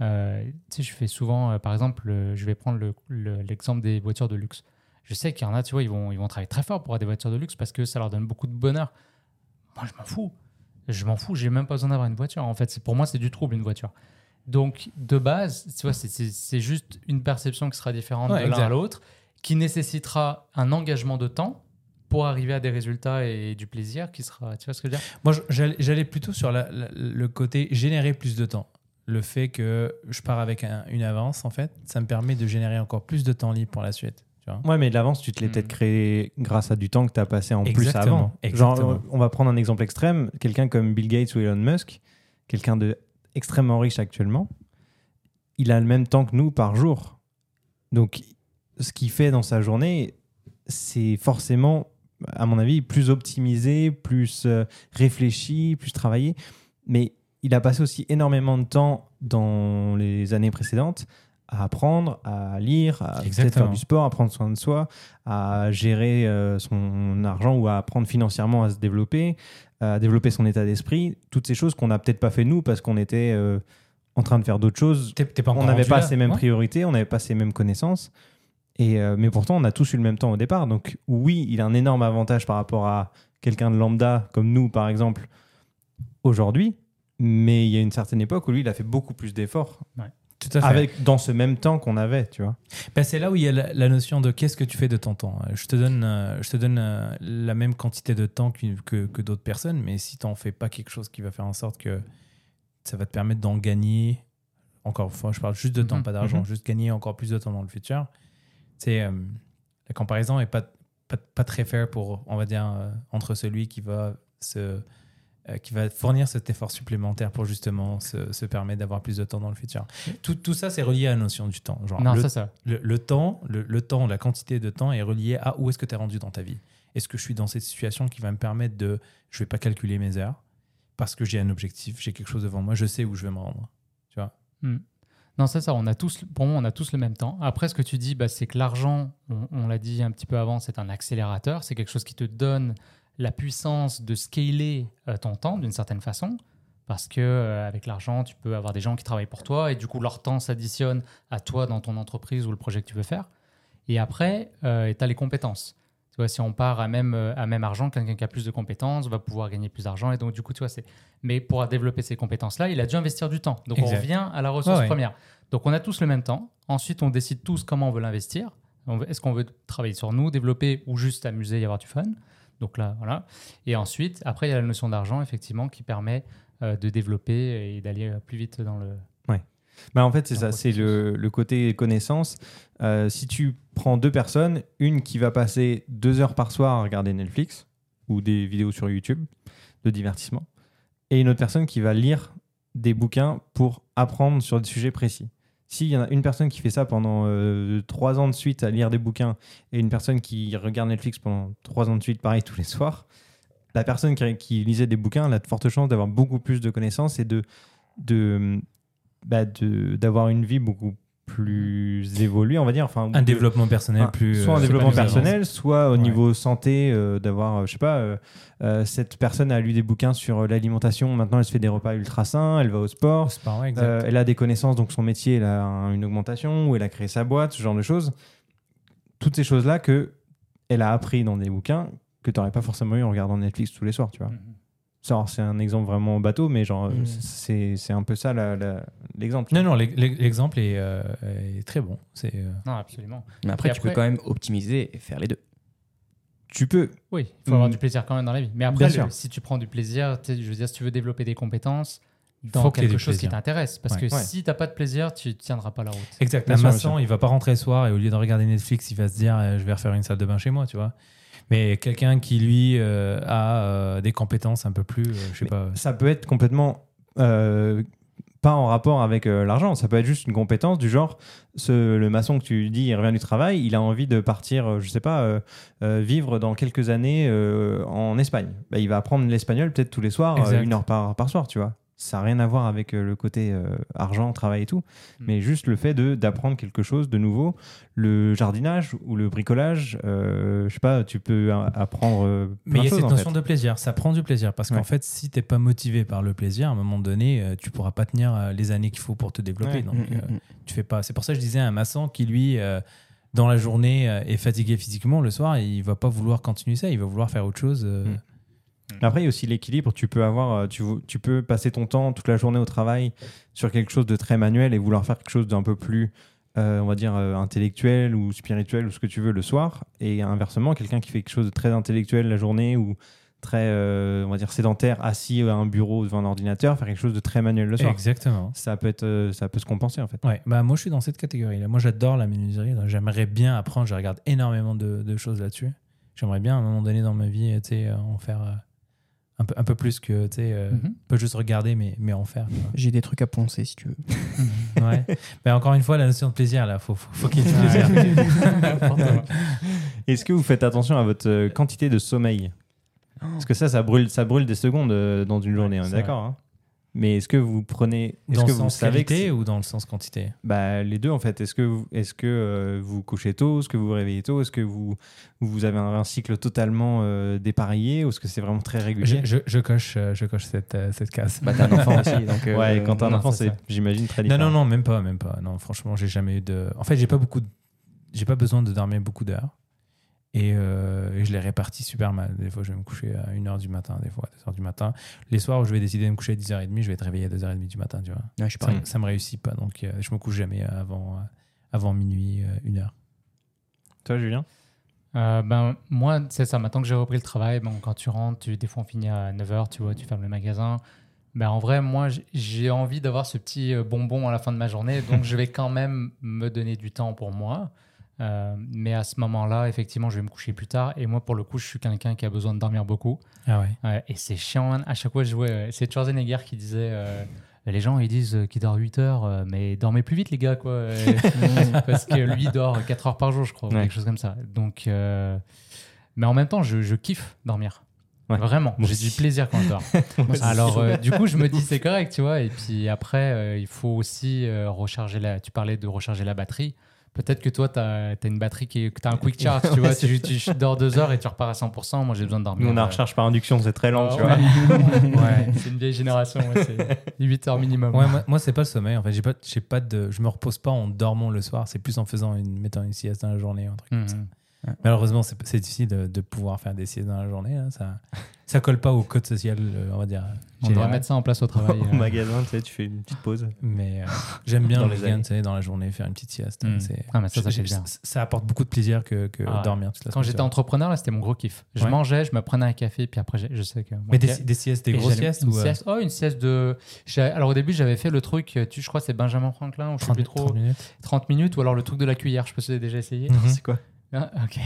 Euh, tu sais, je fais souvent, euh, par exemple, euh, je vais prendre le- le- l'exemple des voitures de luxe. Je sais qu'il y en a, tu vois, ils vont, ils vont travailler très fort pour avoir des voitures de luxe parce que ça leur donne beaucoup de bonheur. Moi, je m'en fous. Je m'en fous, j'ai même pas besoin d'avoir une voiture. En fait, pour moi, c'est du trouble, une voiture. Donc, de base, tu vois, c'est- juste une perception qui sera différente Ouais, de l'un à l'autre, qui nécessitera un engagement de temps pour arriver à des résultats et du plaisir qui sera. Tu vois ce que je veux dire? Moi, j'allais plutôt sur la- la- le côté générer plus de temps. Le fait que je pars avec un- une avance, en fait, ça me permet de générer encore plus de temps libre pour la suite. Tu vois Ouais, mais de l'avance, tu te l'es Hmm. peut-être créé grâce à du temps que tu as passé en plus avant. exactement. Genre, on va prendre un exemple extrême. Quelqu'un comme Bill Gates ou Elon Musk, quelqu'un de extrêmement riche actuellement, il a le même temps que nous par jour. Donc, ce qu'il fait dans sa journée, c'est forcément, à mon avis, plus optimisé, plus euh, réfléchi, plus travaillé. Mais il a passé aussi énormément de temps dans les années précédentes à apprendre, à lire, à faire du sport, à prendre soin de soi, à gérer euh, son argent ou à apprendre financièrement à se développer, à développer son état d'esprit. Toutes ces choses qu'on n'a peut-être pas fait nous parce qu'on était euh, en train de faire d'autres choses. Pas On n'avait pas ces mêmes Ouais. priorités, on n'avait pas ces mêmes connaissances. Et, euh, mais pourtant, on a tous eu le même temps au départ. Donc oui, il a un énorme avantage par rapport à quelqu'un de lambda comme nous, par exemple, aujourd'hui. Mais il y a une certaine époque où lui, il a fait beaucoup plus d'efforts Ouais. Tout à fait. avec dans ce même temps qu'on avait, tu vois. Ben, c'est là où il y a la, la notion de qu'est-ce que tu fais de ton temps. Je te donne, euh, je te donne euh, la même quantité de temps que, que d'autres personnes, mais si tu n'en fais pas quelque chose qui va faire en sorte que ça va te permettre d'en gagner, encore une fois, je parle juste de temps, Mhm, pas d'argent, mhm. juste gagner encore plus de temps dans le futur, c'est euh, la comparaison est pas, pas, pas très fair pour, on va dire, euh, entre celui qui va se euh, qui va fournir cet effort supplémentaire pour justement se, se permettre d'avoir plus de temps dans le futur. Tout, tout ça, c'est relié à la notion du temps. Genre, Non, le, ça, ça. le, le temps, le, le temps, la quantité de temps est relié à où est-ce que tu es rendu dans ta vie. Est-ce que je suis dans cette situation qui va me permettre de, je vais pas calculer mes heures parce que j'ai un objectif, j'ai quelque chose devant moi, je sais où je vais me rendre. Tu vois? Non, c'est ça. On a tous, pour moi, on a tous le même temps. Après, ce que tu dis, bah, c'est que l'argent, on, on l'a dit un petit peu avant, c'est un accélérateur. C'est quelque chose qui te donne la puissance de scaler euh, ton temps d'une certaine façon. Parce que euh, avec l'argent, tu peux avoir des gens qui travaillent pour toi et du coup, leur temps s'additionne à toi dans ton entreprise ou le projet que tu veux faire. Et après, tu as les compétences. Tu vois, si on part à même, euh, à même argent, quelqu'un qui a plus de compétences va pouvoir gagner plus d'argent. Et donc, du coup, tu vois, c'est. Mais pour développer ces compétences-là, il a dû investir du temps. Donc, Exact. on revient à la ressource Ouais, ouais. première. Donc, on a tous le même temps. Ensuite, on décide tous comment on veut l'investir. Est-ce qu'on veut travailler sur nous, développer ou juste amuser et avoir du fun? Donc là, voilà. Et ensuite, après, il y a la notion d'argent, effectivement, qui permet euh, de développer et d'aller euh, plus vite dans le. Bah, en fait, c'est ça, c'est le, le côté connaissance. Euh, si tu prends deux personnes, une qui va passer deux heures par soir à regarder Netflix ou des vidéos sur YouTube de divertissement, et une autre personne qui va lire des bouquins pour apprendre sur des sujets précis. S'il y en a une personne qui fait ça pendant euh, trois ans de suite à lire des bouquins et une personne qui regarde Netflix pendant trois ans de suite, pareil, (laughs) tous les soirs, la personne qui, lisait des bouquins a de fortes chances d'avoir beaucoup plus de connaissances et de, bah, d'avoir une vie beaucoup plus évoluée, on va dire. Enfin, Un développement personnel Enfin, plus. soit un euh, développement personnel, soit au Ouais. niveau santé, euh, d'avoir, euh, je sais pas, euh, cette personne a lu des bouquins sur l'alimentation, maintenant elle se fait des repas ultra sains, elle va au sport, euh, elle a des connaissances, donc son métier, elle a un- une augmentation, ou elle a créé sa boîte, ce genre de choses. Toutes ces choses-là que elle a appris dans des bouquins que tu n'aurais pas forcément eu en regardant Netflix tous les soirs, tu vois. Alors, C'est un exemple vraiment bateau, mais genre, Mhm. c'est c'est un peu ça la- la- l'exemple. non, non, l'ex- l'exemple est, euh, est très bon. C'est. euh, Non, absolument. Mais après, Et tu après- peux quand même optimiser et faire les deux. Tu peux, Oui, il faut avoir Mm. du plaisir quand même dans la vie. Mais après, le- si tu prends du plaisir, je veux dire, si tu veux développer des compétences dans Faut quelque chose qui t'intéresse. Parce Ouais. que Ouais. si tu n'as pas de plaisir, tu ne tiendras pas la route. Exact. Bien Un sûr, bien maçon, il va pas rentrer le soir et au lieu de regarder Netflix, il va se dire euh, je vais refaire une salle de bain chez moi, tu vois. Mais quelqu'un qui lui euh, a euh, des compétences un peu plus, euh, je sais Mais pas. ça peut être complètement pas en rapport avec euh, l'argent. Ça peut être juste une compétence du genre, ce, le maçon que tu dis, il revient du travail, il a envie de partir, euh, je sais pas, euh, vivre dans quelques années en Espagne. Bah, il va apprendre l'espagnol peut-être tous les soirs, une heure par, par soir, tu vois. Ça n'a rien à voir avec euh, le côté euh, argent, travail et tout, Mm. mais juste le fait de d'apprendre quelque chose de nouveau. Le jardinage ou le bricolage, euh, je sais pas, tu peux apprendre euh, Mais il y a cette notion fait. de plaisir. Ça prend du plaisir parce qu'en fait, si t'es pas motivé par le plaisir, à un moment donné, tu pourras pas tenir les années qu'il faut pour te développer. Ouais. Donc, Mm, mm, tu fais pas. C'est pour ça que je disais un maçon qui lui, dans la journée, est fatigué physiquement, le soir, il va pas vouloir continuer ça. Il va vouloir faire autre chose. Après, il y a aussi l'équilibre. Tu peux avoir, euh, tu, tu peux passer ton temps toute la journée au travail sur quelque chose de très manuel et vouloir faire quelque chose d'un peu plus, euh, on va dire, euh, intellectuel ou spirituel ou ce que tu veux le soir. Et inversement, quelqu'un qui fait quelque chose de très intellectuel la journée ou très, euh, on va dire, sédentaire, assis à un bureau devant un ordinateur, faire quelque chose de très manuel le soir. Exactement. Ça peut être, ça peut se compenser en fait. Ouais, bah moi je suis dans cette catégorie-là. Moi j'adore la menuiserie. J'aimerais bien apprendre. Je regarde énormément de, de choses là-dessus. J'aimerais bien à un moment donné dans ma vie, en faire un peu, un peu plus que, tu sais, euh, Mhm. pas juste regarder, mais, mais en faire. J'ai des trucs à poncer si tu veux. (laughs) Ouais. mais encore une fois, la notion de plaisir, là, faut, faut, faut qu'il y ait du plaisir. (laughs) Est-ce que vous faites attention à votre euh, quantité de sommeil? Parce que ça, ça brûle, ça brûle des secondes euh, dans une journée, on est d'accord. hein Mais est-ce que vous prenez, est-ce Dans que le vous sens qualité ou dans le sens quantité? Bah, les deux en fait. Est-ce que vous, est-ce que euh, vous couchez tôt, est-ce que vous vous réveillez tôt, est-ce que vous vous avez un, un cycle totalement euh, dépareillé? Ou est-ce que c'est vraiment très régulier? Je, je coche, euh, je coche cette, euh, cette case. Bah, t'as un enfant aussi. (laughs) Donc, euh, Ouais, quand t'as un non, enfant, c'est j'imagine très Non, différent. non, non, même pas, même pas. Non, franchement, j'ai jamais eu de. En fait, j'ai pas beaucoup. de- J'ai pas besoin de dormir beaucoup d'heures. Et, euh, et je les répartis super mal. Des fois, je vais me coucher à 1h du matin, des fois à 2h du matin. Les soirs où je vais décider de me coucher à 10h30, je vais être réveillé à 2h30 du matin, tu vois. Ouais, je suis Ça, ça me réussit pas, donc euh, je me couche jamais avant, euh, avant minuit, 1h. Toi, Julien? Euh, ben, moi, c'est ça. Maintenant que j'ai repris le travail, bon, quand tu rentres, tu, des fois on finit à 9h, tu vois, tu fermes le magasin. Ben, en vrai, moi, j'ai envie d'avoir ce petit euh, bonbon à la fin de ma journée. Donc, je vais quand même me donner du temps pour moi. Euh, mais à ce moment-là, effectivement, je vais me coucher plus tard. Et moi, pour le coup, je suis quelqu'un qui a besoin de dormir beaucoup. Ah ouais et c'est chiant, man. À chaque fois, je jouais. euh, C'est Schwarzenegger qui disait euh, Les gens, ils disent qu'ils dorment 8 heures, mais dormez plus vite, les gars, quoi. (laughs) Parce que lui, il dort 4 heures par jour, je crois, ou quelque chose comme ça. Donc. Mais en même temps, je, je kiffe dormir. Ouais. Vraiment, j'ai du plaisir quand je dors. (laughs) Alors, euh, du coup, je me dis c'est correct, tu vois. Et puis après, euh, il faut aussi euh, recharger la. Tu parlais de recharger la batterie. Peut-être que toi, tu as, une batterie qui est. Tu as un quick (laughs) charge, tu vois. tu, tu dors deux heures et tu repars à 100%. Moi, j'ai besoin de dormir. Nous, on a euh, recharge par induction, c'est très lent, ah, tu vois. (laughs) ouais. Ouais. (laughs) C'est une vieille génération, ouais, c'est 8 heures minimum. Ouais, moi, moi, c'est pas le sommeil. En fait, j'ai pas, j'ai pas de, je me repose pas en dormant le soir. C'est plus en faisant une, mettant une sieste dans la journée, un truc comme ça. Mhm. Malheureusement, c'est, c'est difficile de, de pouvoir faire des siestes dans la journée. hein. Ça, ça colle pas au code social, euh, on va dire. On devrait mettre ça en place au travail. (laughs) Au euh. magasin, tu sais, tu fais une petite pause. Mais euh, j'aime bien Dans le week-end, tu sais, dans la journée, faire une petite sieste. Mm. Ah, mais ça, bien. apporte beaucoup de plaisir que, que Ah dormir toute la Quand j'étais entrepreneur, là, c'était mon gros kiff. Je Ouais. mangeais, je me prenais un café, puis après, je sais que. Mais des, des siestes, des grosses siestes une ou sieste, oh, une sieste de. Alors au début, j'avais fait le truc, tu, je crois que c'est Benjamin Franklin, ou je sais 30, plus trop, 30 minutes 30 minutes, ou alors le truc de la cuillère, je peux déjà essayé. Mhm. C'est quoi? Ah, ok.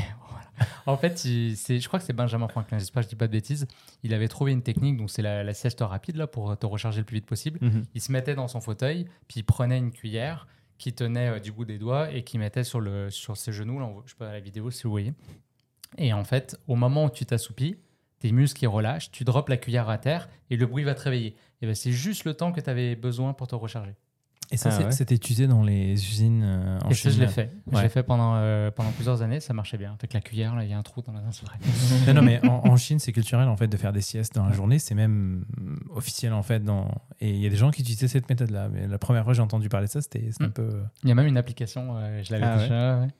(laughs) En fait, il- c'est, je crois que c'est Benjamin Franklin, j'espère que je dis pas de bêtises. Il avait trouvé une technique, donc c'est la, la sieste rapide là, pour te recharger le plus vite possible. Il se mettait dans son fauteuil, puis il prenait une cuillère qui tenait euh, du bout des doigts et qui mettait sur, le, sur ses genoux. Là, on je sais pas la vidéo si vous voyez. Et en fait, au moment où tu t'assoupis, tes muscles qui relâchent, tu drops la cuillère à terre et le bruit va te réveiller. Et ben, c'est juste le temps que tu avais besoin pour te recharger. Et ça, Ah ouais. c'était utilisé dans les usines euh, en et ça, Chine. je l'ai fait. Je l'ai fait pendant, euh, pendant plusieurs années, ça marchait bien. Avec la cuillère, là, il y a un trou dans la c'est vrai. Non, non, mais en, en Chine, c'est culturel en fait de faire des siestes dans la journée. C'est même officiel en fait. Dans... Et il y a des gens qui utilisaient cette méthode-là. Mais la première fois que j'ai entendu parler de ça, c'était un Mm. peu. Il y a même une application, euh, je l'avais Ah déjà. ouais. Tu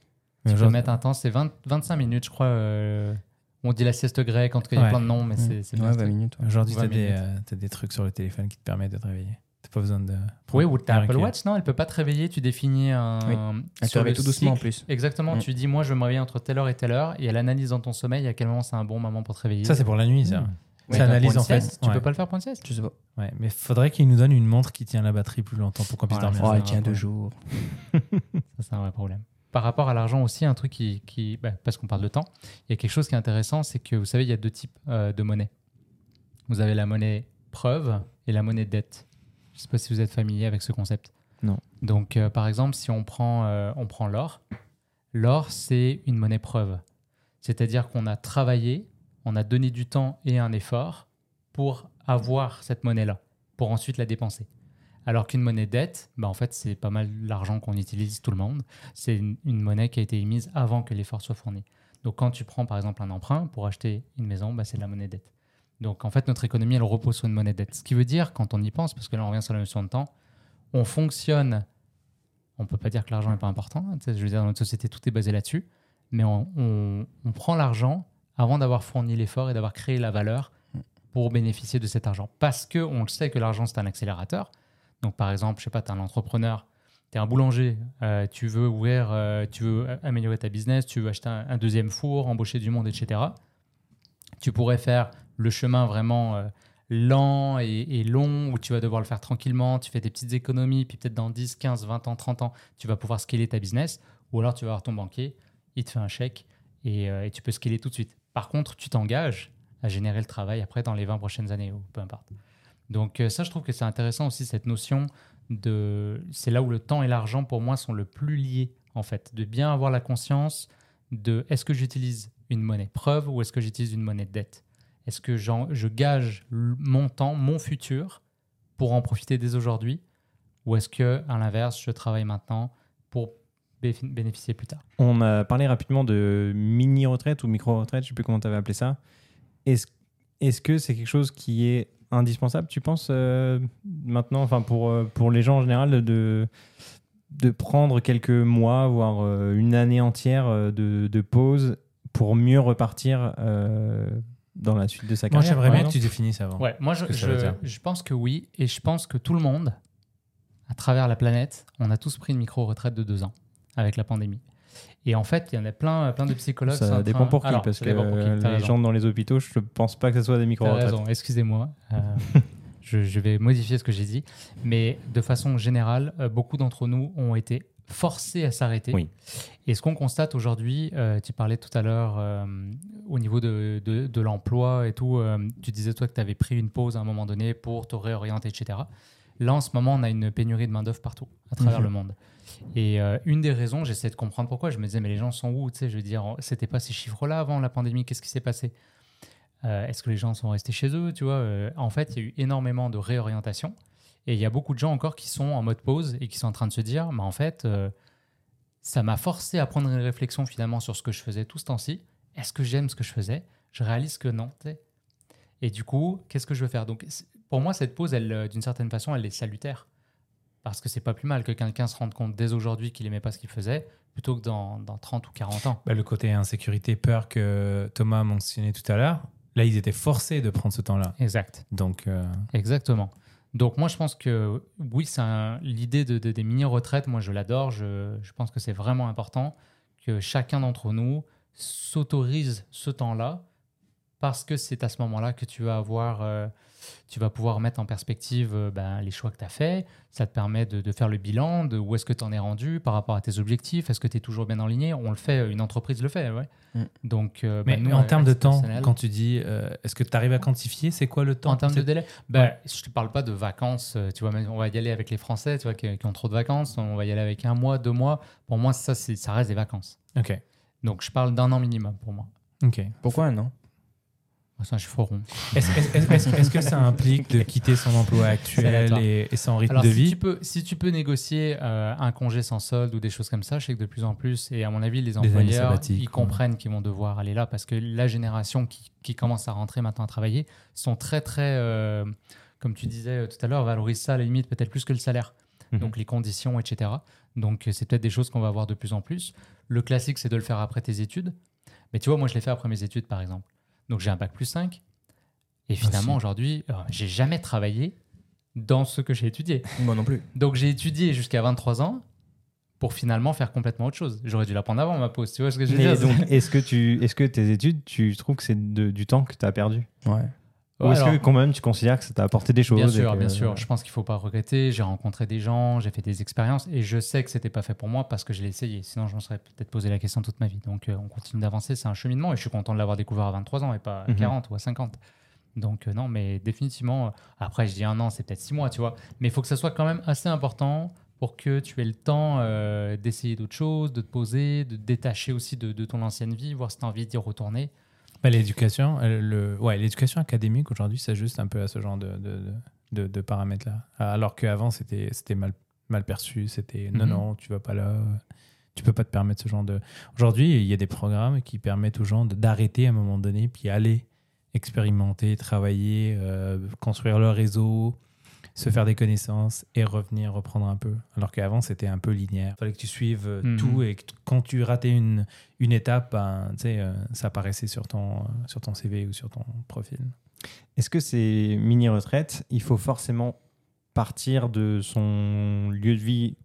Mais peux genre- mettre un temps, c'est 20 25 minutes, je crois. euh, on dit la sieste grecque, en tout cas, il y a plein de noms, mais c'est c'est bien Ouais, ce 20 truc. minutes. Aujourd'hui, 20 tu as, euh, t'as des trucs sur le téléphone qui te permettent de te réveiller. Pas besoin de. Oui, ou ta Apple. Watch, non, elle peut pas te réveiller. Tu définis un. Oui. Elle te réveille le tout doucement en plus. Exactement. Mm. Tu dis, moi, je vais me réveiller entre telle heure et telle heure, et elle analyse dans ton sommeil à quel moment c'est un bon moment pour te réveiller. Ça, c'est pour la nuit, ça. Ouais, Ça pour analyse en fait. sieste, Tu ouais. peux pas le faire pour une sieste Je sais pas. Ouais, mais faudrait qu'il nous donne une montre qui tient la batterie plus longtemps pour qu'on puisse Voilà, dormir. Oh, elle tient deux jours. (laughs) Ça, c'est un vrai problème. Par rapport à l'argent aussi, un truc qui, qui- bah, parce qu'on parle de temps, il y a quelque chose qui est intéressant, c'est que vous savez, il y a deux types euh, de monnaie. Vous avez la monnaie preuve et la monnaie dette. Je ne sais pas si vous êtes familier avec ce concept. Non. Donc, euh, par exemple, si on prend, euh, on prend l'or, l'or, c'est une monnaie preuve. C'est-à-dire qu'on a travaillé, on a donné du temps et un effort pour avoir cette monnaie-là, pour ensuite la dépenser. Alors qu'une monnaie dette, bah en fait, c'est pas mal l'argent qu'on utilise tout le monde. C'est une, une monnaie qui a été émise avant que l'effort soit fourni. Donc, quand tu prends par exemple un emprunt pour acheter une maison, bah, c'est de la monnaie dette. Donc, en fait, notre économie, elle repose sur une monnaie dette. Ce qui veut dire, quand on y pense, parce que là, on revient sur la notion de temps, on fonctionne. On peut pas dire que l'argent n'est pas important. hein. Je veux dire, dans notre société, tout est basé là-dessus. Mais on, prend l'argent avant d'avoir fourni l'effort et d'avoir créé la valeur pour bénéficier de cet argent. Parce que on le sait que l'argent, c'est un accélérateur. Donc, par exemple, je sais pas, tu es un entrepreneur, tu es un boulanger, euh, tu veux ouvrir, euh, tu veux améliorer ta business, tu veux acheter un deuxième four, embaucher du monde, etc. Tu pourrais faire le chemin vraiment euh, lent et, long où tu vas devoir le faire tranquillement, tu fais tes petites économies, puis peut-être dans 10, 15, 20 ans, 30 ans, tu vas pouvoir scaler ta business. Ou alors tu vas avoir ton banquier, il te fait un chèque et, euh, et tu peux scaler tout de suite. Par contre, tu t'engages à générer le travail après dans les 20 prochaines années ou peu importe. Donc euh, ça, je trouve que c'est intéressant aussi cette notion de... C'est là où le temps et l'argent, pour moi, sont le plus liés, en fait. De bien avoir la conscience de est-ce que j'utilise une monnaie preuve ou est-ce que j'utilise une monnaie de dette? Est-ce que je gage mon temps, mon futur, pour en profiter dès aujourd'hui? Ou est-ce que, à l'inverse, je travaille maintenant pour bénéficier plus tard? On a parlé rapidement de mini-retraite ou micro-retraite, je sais plus comment tu avais appelé ça. Est-ce est-ce que c'est quelque chose qui est indispensable, tu penses, euh, maintenant, enfin pour, euh, pour les gens en général, de, de prendre quelques mois, voire euh, une année entière de, de pause pour mieux repartir dans la suite de sa Moi, carrière. j'aimerais par bien que tu définisses avant. Ouais, moi, je, je, pense que oui. Et je pense que tout le monde, à travers la planète, on a tous pris une micro-retraite de deux ans avec la pandémie. Et en fait, il y en a plein, plein de psychologues. Ça en dépend train- pour qui, Alors, parce que pour qui, les raison. gens dans les hôpitaux, je pense pas que ce soit des micro-retraites. excusez-moi. Euh, (laughs) je, je vais modifier ce que j'ai dit. Mais de façon générale, euh, beaucoup d'entre nous ont été forcés à s'arrêter. Oui. Et ce qu'on constate aujourd'hui, euh, tu parlais tout à l'heure euh, au niveau de, de- de l'emploi et tout, euh, tu disais toi que tu avais pris une pause à un moment donné pour te réorienter, etc. Là, en ce moment, on a une pénurie de main-d'œuvre partout, à travers Mhm. le monde. Et une des raisons, j'essaie de comprendre pourquoi. Je me disais, mais les gens sont où Tu sais, je veux dire, c'était pas ces chiffres-là avant la pandémie. Qu'est-ce qui s'est passé? Est-ce que les gens sont restés chez eux Tu vois, en fait, il y a eu énormément de réorientation. Et il y a beaucoup de gens encore qui sont en mode pause et qui sont en train de se dire, mais en fait, euh, ça m'a forcé à prendre une réflexion finalement sur ce que je faisais tout ce temps-ci. Est-ce que j'aime ce que je faisais? Je réalise que non. Et du coup, qu'est-ce que je veux faire? Donc, pour moi, cette pause, elle, euh, d'une certaine façon, elle est salutaire. Parce que c'est pas plus mal que quelqu'un se rende compte dès aujourd'hui qu'il aimait pas ce qu'il faisait, plutôt que dans, dans 30 ou 40 ans. Bah, le côté insécurité, peur que Thomas a mentionné tout à l'heure, là, ils étaient forcés de prendre ce temps-là. Exact. Donc, euh, Exactement. Donc moi, je pense que oui, c'est l'idée de, de- des mini-retraites, moi, je l'adore. Je, je pense que c'est vraiment important que chacun d'entre nous s'autorise ce temps-là parce que c'est à ce moment-là que tu vas avoir, euh, tu vas pouvoir mettre en perspective euh, ben, les choix que tu as faits. Ça te permet de, de faire le bilan de où est-ce que tu en es rendu par rapport à tes objectifs. Est-ce que tu es toujours bien aligné On le fait, une entreprise le fait, ouais. Mm. Donc, euh, mais ben, nous, en termes de temps, quand tu dis, euh, est-ce que tu arrives à quantifier C'est quoi le temps? En termes de délai? Ben, Je ne te parle pas de vacances. euh, Tu vois, même, on va y aller avec les Français tu vois, qui, qui ont trop de vacances. On va y aller avec un mois, deux mois. Pour moi, ça, ça reste des vacances. Ok, Donc, je parle d'un an minimum pour moi. ok. Pourquoi un an? C'est un chiffre rond. Est-ce que ça implique de quitter son emploi actuel et, et son rythme Alors, de si, vie tu peux, si tu peux négocier euh, un congé sans solde ou des choses comme ça, je sais que de plus en plus, et à mon avis, les employeurs, ils ouais. comprennent qu'ils vont devoir aller là parce que la génération qui, qui commence à rentrer maintenant à travailler sont très, très, euh, comme tu disais euh, tout à l'heure, valorisent ça à la limite peut-être plus que le salaire. Mhm. donc les conditions, etc. Donc c'est peut-être des choses qu'on va voir de plus en plus. Le classique, c'est de le faire après tes études. Mais tu vois, moi, je l'ai fait après mes études, par exemple. Donc j'ai un bac plus 5. Et finalement, si. aujourd'hui, euh, j'ai jamais travaillé dans ce que j'ai étudié. Moi non plus. Donc j'ai étudié jusqu'à 23 ans pour finalement faire complètement autre chose. J'aurais dû l'apprendre avant ma pause. Tu vois ce que je veux dire? donc, (laughs) est-ce que, tu, est-ce que tes études, tu trouves que c'est du temps que tu as perdu? Ouais. Ou est-ce que quand même tu considères que ça t'a apporté des choses Bien sûr, que- bien sûr. Je pense qu'il faut pas regretter. J'ai rencontré des gens, j'ai fait des expériences et je sais que c'était pas fait pour moi parce que je l'ai essayé. Sinon, je me serais peut-être posé la question toute ma vie. Donc, euh, on continue d'avancer. C'est un cheminement et je suis content de l'avoir découvert à 23 ans et pas à Mhm. 40 ou à 50. Donc, euh, non, mais définitivement. euh, après, je dis un an, c'est peut-être six mois, tu vois. Mais il faut que ça soit quand même assez important pour que tu aies le temps euh, d'essayer d'autres choses, de te poser, de te détacher aussi de, de ton ancienne vie, voir si tu as envie d'y retourner. Bah, L'éducation, euh, le, ouais, l'éducation académique aujourd'hui s'ajuste un peu à ce genre de, de, de, de- paramètres-là. Alors qu'avant, c'était, c'était mal, mal perçu. C'était non, Mhm. non, tu vas pas là. Tu peux pas te permettre ce genre de. Aujourd'hui, il y a des programmes qui permettent aux gens de- d'arrêter à un moment donné, puis aller expérimenter, travailler, euh, construire leur réseau, se faire des connaissances et revenir reprendre un peu. Alors qu'avant, c'était un peu linéaire. Il fallait que tu suives euh, Mhm. tout et que quand tu ratais une, une étape, ben, tu sais, euh, ça apparaissait sur ton, euh, sur ton CV ou sur ton profil. Est-ce que ces mini-retraites, il faut forcément partir de son lieu de vie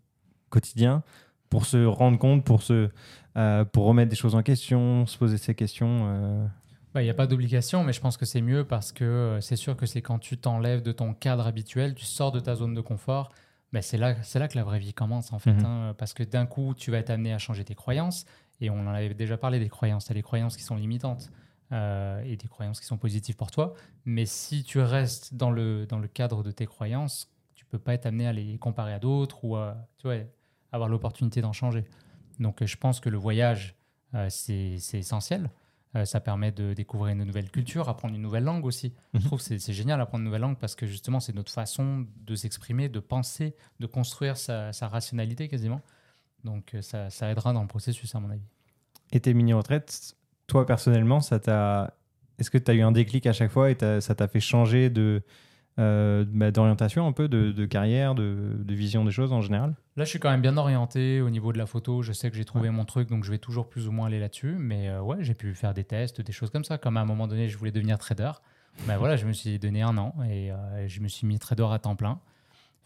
quotidien pour se rendre compte, pour, se, euh, pour remettre des choses en question, se poser ces questions Bah, Il n'y a pas d'obligation, mais je pense que c'est mieux parce que euh, c'est sûr que c'est quand tu t'enlèves de ton cadre habituel, tu sors de ta zone de confort, bah, c'est là, c'est là que la vraie vie commence en fait. Mhm. hein, parce que d'un coup, tu vas être amené à changer tes croyances. Et on en avait déjà parlé des croyances. Tu as des croyances qui sont limitantes euh, et des croyances qui sont positives pour toi. Mais si tu restes dans le, dans le cadre de tes croyances, tu peux pas être amené à les comparer à d'autres ou à, tu vois, avoir l'opportunité d'en changer. Donc je pense que le voyage, euh, c'est c'est essentiel. Euh, ça permet de découvrir une nouvelle culture, apprendre une nouvelle langue aussi. Je Mhm. trouve que c'est- génial d'apprendre une nouvelle langue parce que justement, c'est notre façon de s'exprimer, de penser, de construire sa, sa rationalité quasiment. Donc, euh, ça, ça aidera dans le processus, à mon avis. Et tes mini-retraites, toi personnellement, ça t'a... Est-ce que tu as eu un déclic à chaque fois et ça t'a fait changer de, euh, bah, d'orientation un peu, de, carrière, de, vision des choses en général Là, je suis quand même bien orienté au niveau de la photo. Je sais que j'ai trouvé mon truc, donc je vais toujours plus ou moins aller là-dessus. Mais euh, ouais, j'ai pu faire des tests, des choses comme ça. Comme à un moment donné, je voulais devenir trader. Ben voilà, je me suis donné un an et euh, je me suis mis trader à temps plein.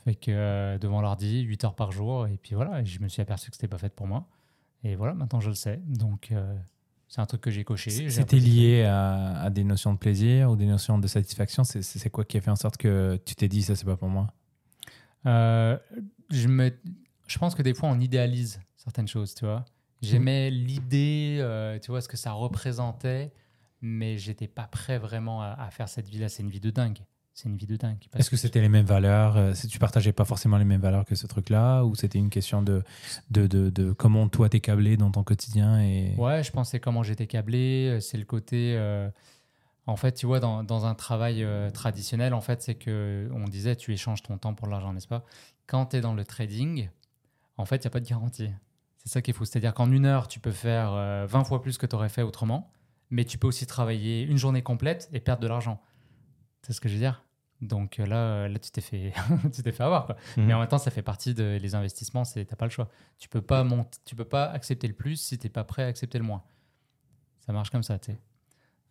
Fait que devant l'ordi, 8 heures par jour. Et puis voilà, je me suis aperçu que c'était pas fait pour moi. Et voilà, maintenant je le sais. Donc c'est un truc que j'ai coché. C'était lié à, à des notions de plaisir ou des notions de satisfaction c'est quoi qui a fait en sorte que tu t'es dit ça, c'est pas pour moi? Euh, je, me, je pense que des fois, on idéalise certaines choses, tu vois. J'aimais l'idée, euh, tu vois, ce que ça représentait, mais j'étais pas prêt vraiment à, à faire cette vie-là. C'est une vie de dingue. C'est une vie de dingue. Est-ce que c'était les mêmes valeurs euh, Si tu partageais pas forcément les mêmes valeurs que ce truc-là Ou c'était une question de, de, de, de comment toi t'es câblé dans ton quotidien et... Ouais, je pensais comment j'étais câblé. euh, C'est le côté. euh, en fait, tu vois, dans, dans un travail euh, traditionnel, en fait, c'est que on disait tu échanges ton temps pour l'argent, n'est-ce pas? Quand tu es dans le trading, en fait, il n'y a pas de garantie. C'est ça qui est fou. C'est-à-dire qu'en une heure, tu peux faire euh, 20 fois plus que tu aurais fait autrement, mais tu peux aussi travailler une journée complète et perdre de l'argent. C'est ce que je veux dire? Donc euh, là, euh, là, tu t'es fait, (laughs) tu t'es fait avoir. Quoi. Mhm. Mais en même temps, ça fait partie de les investissements. C'est t'as pas le choix. Tu peux pas monter, tu peux pas accepter le plus si t'es pas prêt à accepter le moins. Ça marche comme ça, tu sais.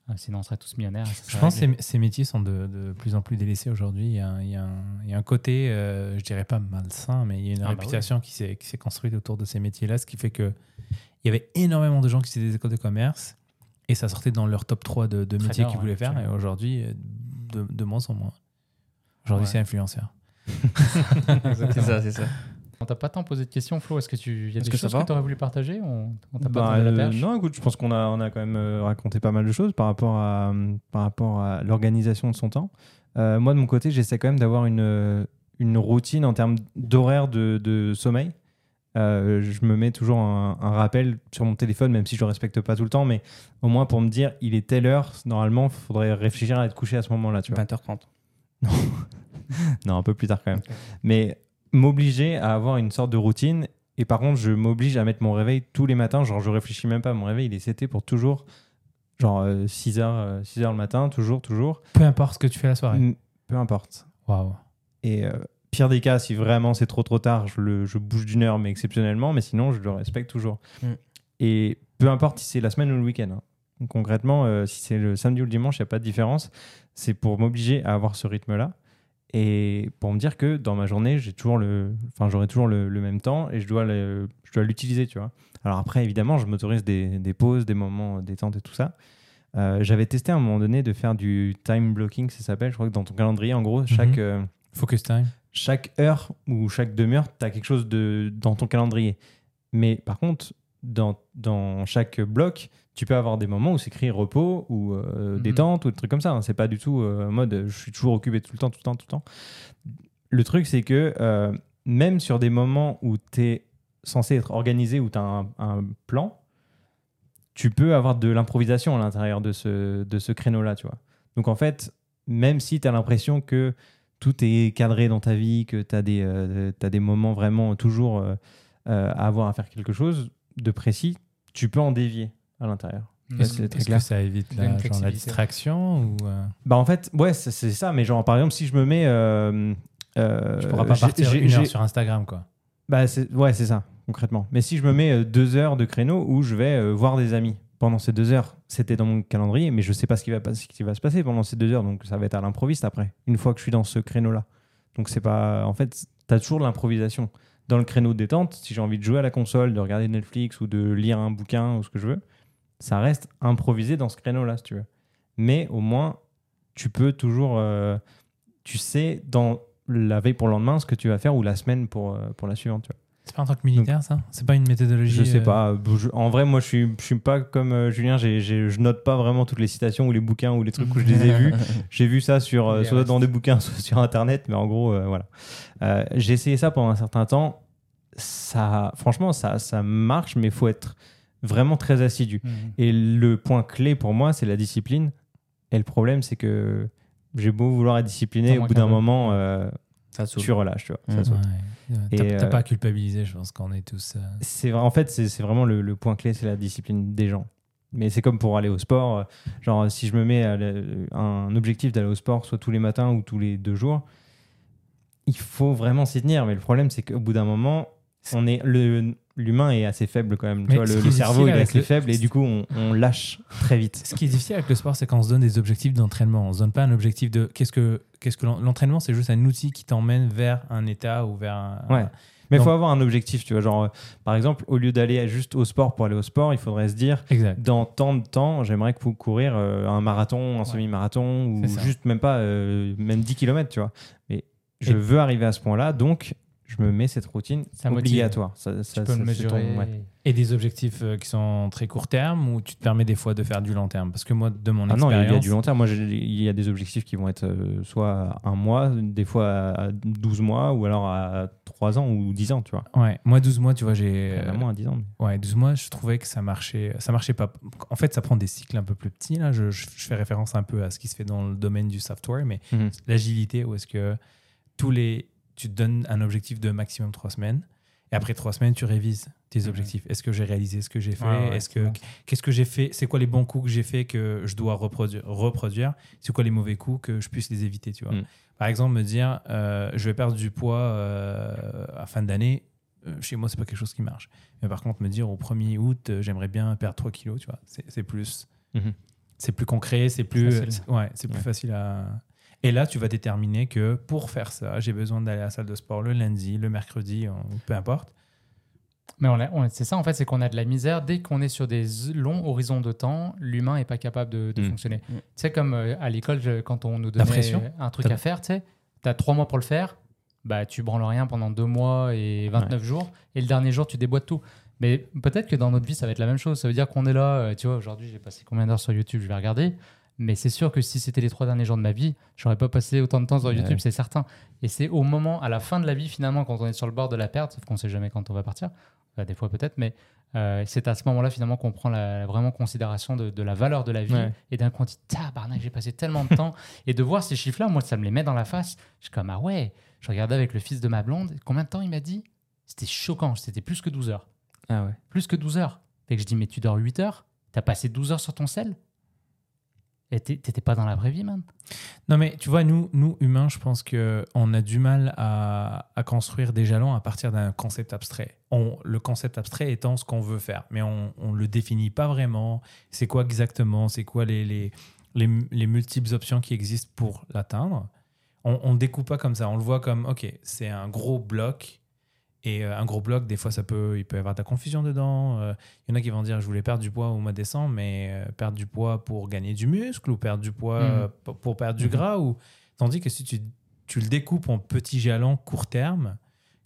Ah, Sinon, on serait tous millionnaires. Je pense que ces, métiers sont de, de plus en plus délaissés aujourd'hui. Il y a, un- il il y a un côté, euh, je dirais pas malsain, mais il y a une Ah bah réputation qui s'est qui s'est construite autour de ces métiers-là, ce qui fait que il y avait énormément de gens qui étaient des écoles de commerce et ça sortait dans leur top 3 de, de métiers qu'ils ouais, voulaient faire. Et aujourd'hui, euh, de, de moins en moins. Aujourd'hui, Ouais. c'est influenceur. (laughs) C'est ça, c'est ça. On t'a pas tant posé de questions, Flo. Est-ce que tu y a des que choses que tu aurais voulu partager On, on t'a Bah, pas tendu la euh, perche non, écoute, je pense qu'on a, on a quand même euh, raconté pas mal de choses par rapport à, par rapport à l'organisation de son temps. Euh, moi, de mon côté, j'essaie quand même d'avoir une, une routine en termes d'horaire de, de sommeil. Euh, je me mets toujours un, un rappel sur mon téléphone, même si je le respecte pas tout le temps, mais au moins pour me dire il est telle heure, normalement, il faudrait réfléchir à être couché à ce moment-là. Tu vois. 20h30. (laughs) Non, un peu plus tard quand même. Mais m'obliger à avoir une sorte de routine. Et par contre, je m'oblige à mettre mon réveil tous les matins. Genre, je réfléchis même pas. Mon réveil, il est seté pour toujours. Genre 6 heures, 6 heures le matin, toujours, toujours. Peu importe ce que tu fais la soirée. Peu importe. Waouh. Et euh, pire des cas, si vraiment c'est trop trop tard, je, le, je bouge d'une heure, mais exceptionnellement. Mais sinon, je le respecte toujours. Mm. Et peu importe si c'est la semaine ou le week-end. hein. Donc, concrètement, euh, si c'est le samedi ou le dimanche, il n'y a pas de différence. C'est pour m'obliger à avoir ce rythme-là. Et pour me dire que dans ma journée, j'ai toujours le, enfin, j'aurai toujours le, le même temps et je dois le- je dois l'utiliser, tu vois. Alors après, évidemment, je m'autorise des, des pauses, des moments détente et tout ça. Euh, J'avais testé à un moment donné de faire du time blocking, ça s'appelle. Je crois que dans ton calendrier, en gros, chaque, Mhm. euh, Focus time. Chaque heure ou chaque demi-heure, tu as quelque chose de, dans ton calendrier. Mais par contre, dans, dans chaque bloc, tu peux avoir des moments où c'est écrit repos ou euh, Mhm. détente ou des trucs comme ça. hein. C'est pas du tout euh, mode je suis toujours occupé tout le temps, tout le temps, tout le temps. Le truc, c'est que euh, même sur des moments où tu es censé être organisé, où tu as un, un plan, tu peux avoir de l'improvisation à l'intérieur de ce, de ce créneau-là, tu vois. Donc en fait, même si tu as l'impression que tout est cadré dans ta vie, que tu as, des, euh, t'as des moments vraiment toujours euh, euh, à avoir à faire quelque chose de précis, tu peux en dévier à l'intérieur. Mm. Très Est-ce que ça évite la, genre, la flexibilité. distraction ou euh, Bah en fait, ouais, c'est ça. Mais genre, par exemple, si je me mets... Euh, euh, tu pourras pas partir une heure sur Instagram quoi Bah, c'est- ouais, c'est ça, concrètement. Mais si je me mets deux heures de créneau où je vais euh, voir des amis pendant ces deux heures, c'était dans mon calendrier, mais je sais pas ce qui va, se passer pendant ces deux heures, donc ça va être à l'improviste après, une fois que je suis dans ce créneau-là. Donc c'est pas. En fait, tu as toujours l'improvisation. Dans le créneau de détente, si j'ai envie de jouer à la console, de regarder Netflix ou de lire un bouquin ou ce que je veux, ça reste improvisé dans ce créneau-là, si tu veux. Mais au moins, tu peux toujours. euh, tu sais, dans la veille pour le lendemain, ce que tu vas faire ou la semaine pour, euh, pour la suivante, tu vois. C'est pas en tant que militaire ça? C'est pas une méthodologie Je sais euh, pas. Je- en vrai, moi, je suis, je suis pas comme euh, Julien. je note pas vraiment toutes les citations ou les bouquins ou les trucs où je les ai vus. (laughs) J'ai vu ça sur, euh, soit restes. dans des bouquins, (laughs) soit sur Internet, mais en gros, voilà. J'ai essayé ça pendant un certain temps. Ça, franchement, ça, ça marche, mais il faut être vraiment très assidu. Mhm. Et le point clé pour moi, c'est la discipline. Et le problème, c'est que j'ai beau vouloir être discipliné, au bout un d'un moment, euh, Ça tu relâches, tu vois. Ça saute. Ouais. Et, T'as euh, pas à culpabiliser, je pense qu'on est tous. euh, C'est en fait, c'est vraiment le, le point clé, c'est la discipline des gens. Mais c'est comme pour aller au sport. euh, Genre, si je me mets à un objectif d'aller au sport, soit tous les matins ou tous les deux jours, il faut vraiment s'y tenir. Mais le problème, c'est qu'au bout d'un moment, on est le l'humain est assez faible quand même. Tu vois, le, cerveau il est assez le- faible et du coup, on, on lâche très vite. Ce qui est difficile avec le sport, c'est qu'on se donne des objectifs d'entraînement. On se donne pas un objectif de qu'est-ce que qu'est-ce que l'en- l'entraînement, c'est juste un outil qui t'emmène vers un état ou vers un. Ouais. Mais il faut avoir un objectif, tu vois. Genre, euh, par exemple, au lieu d'aller juste au sport pour aller au sport, il faudrait se dire Exact. dans tant de temps, j'aimerais que vous courir euh, un marathon, un Ouais. semi-marathon ou juste même pas, euh, même 10 km, tu vois. Mais je veux arriver à ce point-là, donc je me mets cette routine Ça obligatoire. Ça, ça- Tu peux ça, le c'est ton- mesurer. ouais. Et des objectifs euh, qui sont très court terme ou tu te permets des fois de faire du long terme? Parce que moi, de mon Ah non, il y a- du long terme. Moi, il y a des objectifs qui vont être euh, soit à un mois, des fois à 12 mois, ou alors à 3 ans ou 10 ans, tu vois. Ouais, moi 12 mois, tu vois, j'ai. À moins à 10 ans. mais- Ouais, 12 mois, je trouvais que ça marchait, ça marchait pas. En fait, ça prend des cycles un peu plus petits. Là, je, je- je fais référence un peu à ce qui se fait dans le domaine du software, mais Mhm. l'agilité, où est-ce que tous les, tu te donnes un objectif de maximum trois semaines, et après trois semaines, tu révises tes Mhm. objectifs. Est-ce que j'ai réalisé ce que j'ai fait? Ouais, Est-ce que qu'est-ce que j'ai fait? C'est quoi les bons coups que j'ai fait que je dois reproduire, reproduire? C'est quoi les mauvais coups que je puisse les éviter Tu vois? Mhm. Par exemple, me dire, euh, je vais perdre du poids euh, à fin d'année. euh, chez moi, c'est pas quelque chose qui marche. Mais par contre, me dire au 1er août, j'aimerais bien perdre 3 kilos, tu vois, c'est plus, Mhm. c'est plus concret, c'est plus, ouais, c'est plus Ouais. facile à. Et là, tu vas déterminer que pour faire ça, j'ai besoin d'aller à la salle de sport le lundi, le mercredi, peu importe. Mais on on- c'est ça en fait, c'est qu'on a de la misère dès qu'on est sur des longs horizons de temps, l'humain est pas capable de, de Mm. fonctionner. Mm. Tu sais comme euh, à l'école quand on nous donnait pression. un truc à faire, tu sais, t'as trois mois pour le faire, bah tu branles rien pendant deux mois et 29 jours, et le dernier jour tu déboîtes tout. Mais peut-être que dans notre vie ça va être la même chose. Ça veut dire qu'on est là, euh, tu vois, aujourd'hui j'ai passé combien d'heures sur YouTube, je vais regarder. Mais c'est sûr que si c'était les trois derniers jours de ma vie, j'aurais pas passé autant de temps sur Ouais. YouTube, c'est certain. Et c'est au moment, à la fin de la vie finalement, quand on est sur le bord de la perte, sauf qu'on sait jamais quand on va partir, Enfin, des fois peut-être, mais euh, c'est à ce moment-là finalement qu'on prend la, vraiment considération de, de la valeur de la vie. Ouais. Et d'un coup on dit, tabarnak, j'ai passé tellement de temps. (laughs) et de voir ces chiffres-là, moi ça me les met dans la face. Je suis comme, ah ouais, je regardais avec le fils de ma blonde, combien de temps il m'a dit? C'était choquant, c'était plus que 12 heures. Ah ouais. Plus que 12 heures. Fait que je dis, mais tu dors 8 heures? T'as passé 12 heures sur ton sel? T'étais pas dans la vraie vie, man Non, mais tu vois, nous, nous humains, je pense qu'on a du mal à, à construire des jalons à partir d'un concept abstrait. On, le concept abstrait étant ce qu'on veut faire, mais on ne le définit pas vraiment. C'est quoi exactement? C'est quoi les, les, les, les multiples options qui existent pour l'atteindre? On ne découpe pas comme ça. On le voit comme, OK, c'est un gros bloc. Et euh, un gros bloc, des fois, ça peut, il peut y avoir de la confusion dedans. Euh, Il y en a qui vont dire, je voulais perdre du poids au mois de décembre, mais euh, perdre du poids pour gagner du muscle ou perdre du poids Mhm. pour- perdre du Mhm. gras. Ou... Tandis que si tu, tu le découpes en petits jalons court terme,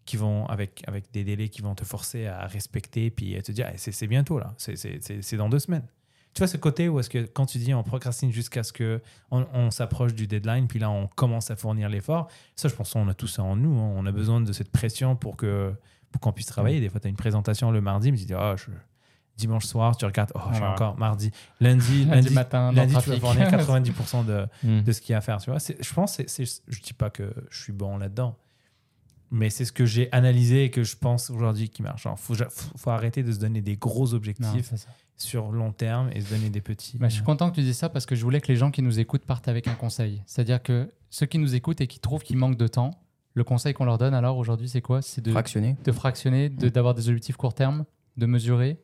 qui vont avec, avec des délais qui vont te forcer à respecter, puis à te dire, Eh, c'est bientôt là, c'est- c'est c'est- c'est dans deux semaines. Tu vois ce côté où est-ce que quand tu dis on procrastine jusqu'à ce que on, on s'approche du deadline, puis là on commence à fournir l'effort, ça je pense qu'on a tout ça en nous. hein. On a besoin de cette pression pour que pour qu'on puisse travailler. Des fois, tu as une présentation le mardi, mais tu dis, oh, je- dimanche soir, tu regardes, oh, j'ai Voilà. encore mardi. Lundi, (laughs) Lundi lundi, matin, lundi tu vas fournir (laughs) 90% de, Mm. de ce qu'il y a à faire. Tu vois, C'est- je pense, je dis pas que je suis bon là-dedans, mais c'est ce que j'ai analysé et que je pense aujourd'hui qui marche. Il faut, arrêter de se donner des gros Non, objectifs ça. sur long terme et se donner des petits. Bah, je suis content que tu dises ça parce que je voulais que les gens qui nous écoutent partent avec un conseil. C'est-à-dire que ceux qui nous écoutent et qui trouvent qu'il manque de temps, le conseil qu'on leur donne alors aujourd'hui, c'est quoi? C'est de, Fractionné. de fractionner, de- d'avoir des objectifs court terme, de mesurer.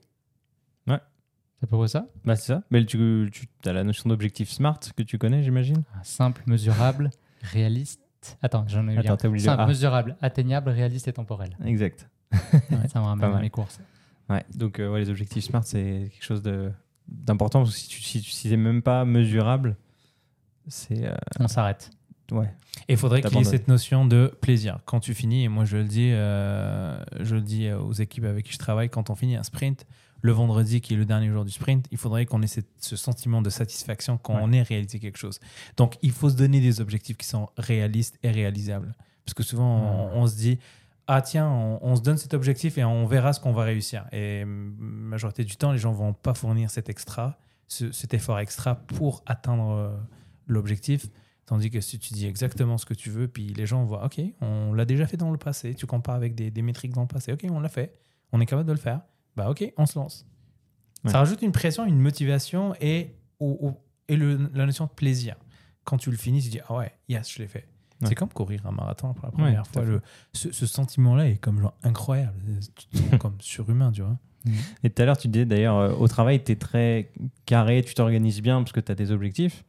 Ouais. C'est à peu près ça? Bah, c'est ça. Mais tu, tu as la notion d'objectif SMART que tu connais, j'imagine? Simple, mesurable, réaliste. (laughs) Attends, j'en ai eu Attends, oublié le Simple, A. mesurable, atteignable, réaliste et temporel. Exact. (laughs) ça me ramène à mes courses. Ouais. Donc, euh, ouais, les objectifs SMART, c'est quelque chose d'important parce que si tu si, si c'est même pas mesurable, c'est. euh, On s'arrête. ouais. Et il faudrait qu'il y ait cette notion de plaisir. Quand tu finis, et moi je le dis, euh, je le dis aux équipes avec qui je travaille, quand on finit un sprint, le vendredi qui est le dernier jour du sprint, il faudrait qu'on ait cette- ce sentiment de satisfaction quand Ouais. on ait réalisé quelque chose. Donc il faut se donner des objectifs qui sont réalistes et réalisables. Parce que souvent on, on se dit, ah tiens, on, on se donne cet objectif et on verra ce qu'on va réussir. Et majorité du temps, les gens vont pas fournir cet extra, ce- cet effort extra pour atteindre euh, l'objectif. Tandis que si tu dis exactement ce que tu veux, puis les gens voient, OK, on l'a déjà fait dans le passé, tu compares avec des, des métriques dans le passé, OK, on l'a fait, on est capable de le faire, bah OK, on se lance. Ouais. Ça rajoute une pression, une motivation et, au- au- et le- la notion de plaisir. Quand tu le finis, tu dis Ah ouais, yes, je l'ai fait. Ouais. C'est comme courir un marathon pour la première fois. Le, ce, ce sentiment-là est comme genre incroyable. Tu te sens comme (laughs) surhumain, tu vois. Et tout à l'heure, tu disais d'ailleurs, euh, au travail, tu es très carré, tu t'organises bien parce que tu as des objectifs.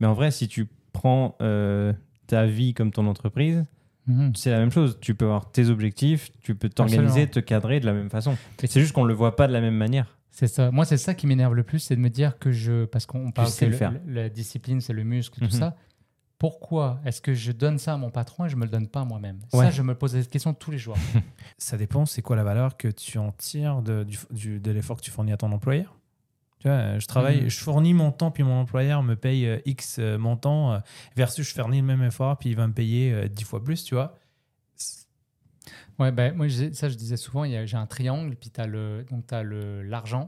Mais en vrai, si tu prends euh, ta vie comme ton entreprise, Mhm. c'est la même chose. Tu peux avoir tes objectifs, tu peux t'organiser, te cadrer de la même façon. Et C'est juste qu'on ne le voit pas de la même manière. C'est ça. Moi, c'est ça qui m'énerve le plus, c'est de me dire que je. Parce qu'on parle sais que le faire. La discipline, c'est le muscle, tout Mhm. ça. Pourquoi est-ce que je donne ça à mon patron et je me le donne pas à moi-même Ouais. Ça, je me pose cette question tous les jours. (laughs) Ça dépend, c'est quoi la valeur que tu en tires de, du- du- de l'effort que tu fournis à ton employeur? Tu vois, je travaille, Mhm. je fournis mon temps, puis mon employeur me paye euh, X euh, montant, euh, versus je fournis le même effort, puis il va me payer euh, 10 fois plus, tu vois. Ouais, ben, moi, ça, je disais souvent, il j'ai un triangle, puis tu as l'argent,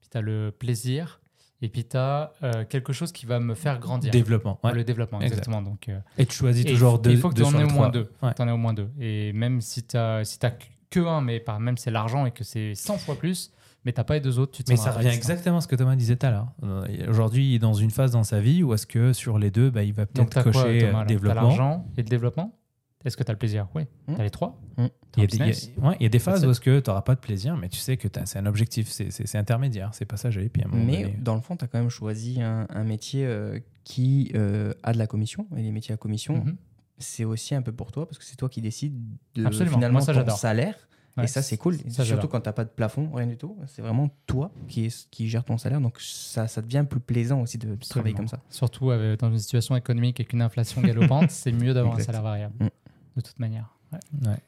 puis tu as le plaisir, et puis tu as quelque chose qui va me faire grandir. Développement. ouais. Le développement, Exact. exactement. Donc, euh, Et tu choisis toujours il deux. faut que tu en aies au moins deux. Ouais. Aies au moins deux. Et même si tu as, si as que un, mais par même c'est l'argent et que c'est 100 fois plus, mais t'as pas les deux autres, tu te Mais ça revient exactement à ce que Thomas disait tout à l'heure. Euh, Aujourd'hui, il est dans une phase dans sa vie où est-ce que sur les deux, bah, il va peut-être t'as quoi, cocher Thomas, euh, développement. l'argent et le développement? Est-ce que tu as le plaisir? Oui. Hmm. T'as les trois? Hmm. Il y, a des, il y a- business? ouais, il y a des phases où est-ce que tu n'auras pas de plaisir, mais tu sais que c'est un objectif, c'est- intermédiaire, c'est passager. Puis à un moment Mais donné- dans le fond, tu as quand même choisi un, un métier euh, qui euh, a de la commission. Et les métiers à commission, Mhm. c'est aussi un peu pour toi parce que c'est toi qui décides de Absolument. finalement Moi, ça, ton salaire. Ouais, et ça, c'est cool. ça, Surtout quand tu n'as pas de plafond, rien du tout. C'est vraiment toi qui, est, qui gère ton salaire. Donc ça, ça devient plus plaisant aussi de, de travailler Absolument. comme ça. Surtout euh, dans une situation économique avec une inflation galopante, (laughs) c'est mieux d'avoir un salaire variable. Mm. De toute manière. Ouais, Ouais.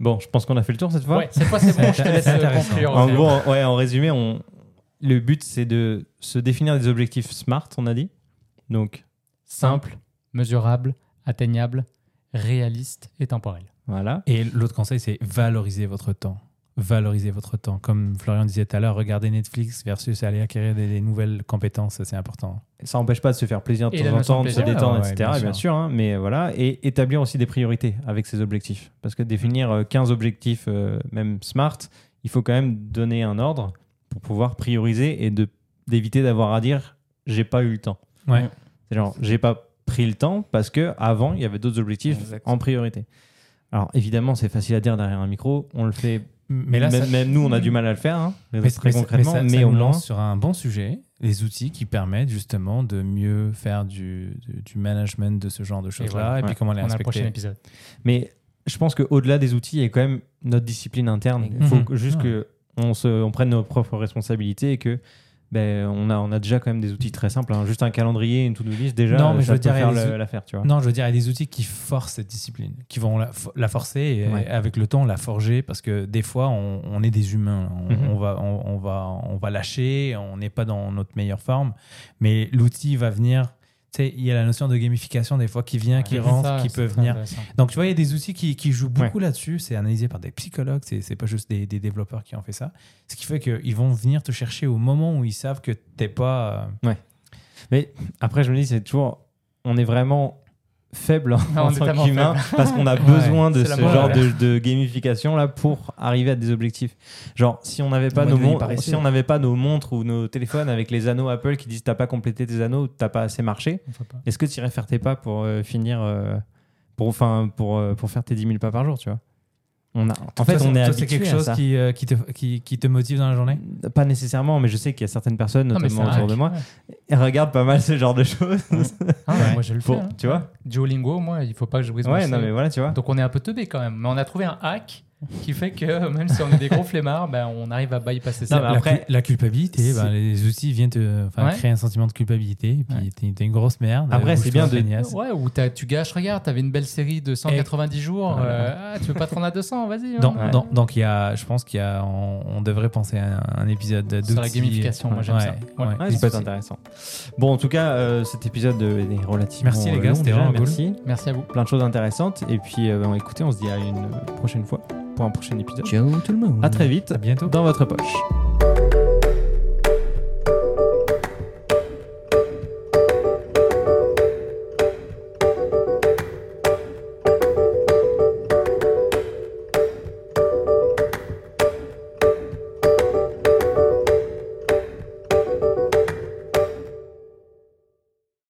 Bon, je pense qu'on a fait le tour cette fois. Ouais, cette fois, c'est bon, je te laisse euh, conclure. En gros, en- ouais, en résumé, on... le but c'est de se définir des objectifs smart, on a dit. Donc, simple, mesurable, atteignable, réaliste et temporel. Voilà. Et l'autre conseil, c'est valoriser votre temps. Valoriser votre temps. Comme Florian disait tout à l'heure, regarder Netflix versus aller acquérir des, des nouvelles compétences, c'est important. Ça n'empêche pas de se faire plaisir de Et temps en temps, de se détendre, ouais, etc. bien Bien sûr. hein, mais voilà. Et établir aussi des priorités avec ses objectifs. Parce que définir euh, 15 objectifs, euh, même smart, il faut quand même donner un ordre pour pouvoir prioriser et de- d'éviter d'avoir à dire j'ai pas eu le temps. Ouais. C'est genre j'ai pas pris le temps parce que avant il y avait d'autres objectifs Exact. en priorité. Alors évidemment, c'est facile à dire derrière un micro, on le fait. Mais là, même, ça- même nous, on a du mal à le faire, hein, Mais, très mais ça- concrètement. mais Mais, ça, au moins, lance sur un bon sujet, les outils qui permettent justement de mieux faire du, du, du management de ce genre de choses-là, et, voilà. puis Ouais. comment les On a le prochain respecter. épisode. Mais je pense qu'au-delà des outils, il y a quand même notre discipline interne. Il faut que- juste Ouais. que on, se, on prenne nos propres responsabilités et que ben, on, a, on a déjà quand même des outils très simples. hein. Juste un calendrier, une to-do list, déjà, Non, mais ça je veux peut dire, faire l'affaire, tu vois. Non, je veux dire, il y a des outils qui forcent cette discipline, qui vont la, fo- la forcer et Ouais. avec le temps la forger parce que des fois, on, on est des humains. On, Mhm. on va, on, on va, on va lâcher, on n'est pas dans notre meilleure forme, mais l'outil va venir. Sais, il y a la notion de gamification des fois qui vient, qui rentre, ça, qui peut venir. Donc, tu vois, il y a des outils qui, qui jouent beaucoup là-dessus. C'est analysé par des psychologues, c'est c'est pas juste des, des développeurs qui ont fait ça. Ce qui fait qu'ils vont venir te chercher au moment où ils savent que t'es pas. euh, Mais après, je me dis, c'est toujours. On est vraiment faible (laughs) Non, on en tant qu'humain parce qu'on a Ouais, besoin de ce genre de, de gamification là pour arriver à des objectifs. Genre, si on n'avait pas, nos si on n'avait pas nos montres ou nos téléphones avec les anneaux Apple qui disent t'as pas complété tes anneaux, t'as pas assez marché, est-ce que tu irais faire tes pas pour euh, finir, euh, pour, enfin, pour, euh, pour faire tes 10 000 pas par jour, tu vois? On a, En fait, on est toi, c'est habitué quelque à chose ça. qui, euh, qui, te, qui, qui te motive dans la journée? Pas nécessairement, mais je sais qu'il y a certaines personnes, Non, notamment autour de moi, Ouais. qui regardent pas mal ce genre de choses. Ah, Ouais. Moi, je le fais. Pour- hein. tu vois? Duolingo, moi, il faut pas que je brise mon Ouais, non, sel. mais voilà, tu vois. Donc on est un peu teubé quand même. Mais on a trouvé un hack qui fait que même si on est des gros flemmards, ben, on arrive à bypasser ça. Non, mais La après- la, culpabilité, c'est- ben, les outils viennent te enfin, Ouais. créer un sentiment de culpabilité, et puis Ouais. t'es une grosse merde. Après, euh, c'est bien de-. Ouais, ou t'as- tu gâches, regarde, t'avais une belle série de 190 jours, Voilà. euh, ah, tu veux pas te rendre à 200, vas-y. hein. Donc, Ouais. donc, donc il y a, je pense qu'il y a, on, on devrait penser à un, un épisode d'outils. Sur la gamification, moi, j'aime ça. Ouais. Ouais, les ça peut être outils. intéressant. Bon, en tout cas, euh, cet épisode euh, est relativement Merci, les euh, gars, c'était vraiment cool. Merci. Merci à vous. Plein de choses intéressantes. Et puis, euh, bon, écoutez, on se dit à une prochaine fois pour un prochain épisode. Ciao tout le monde. À très vite À bientôt. dans votre poche.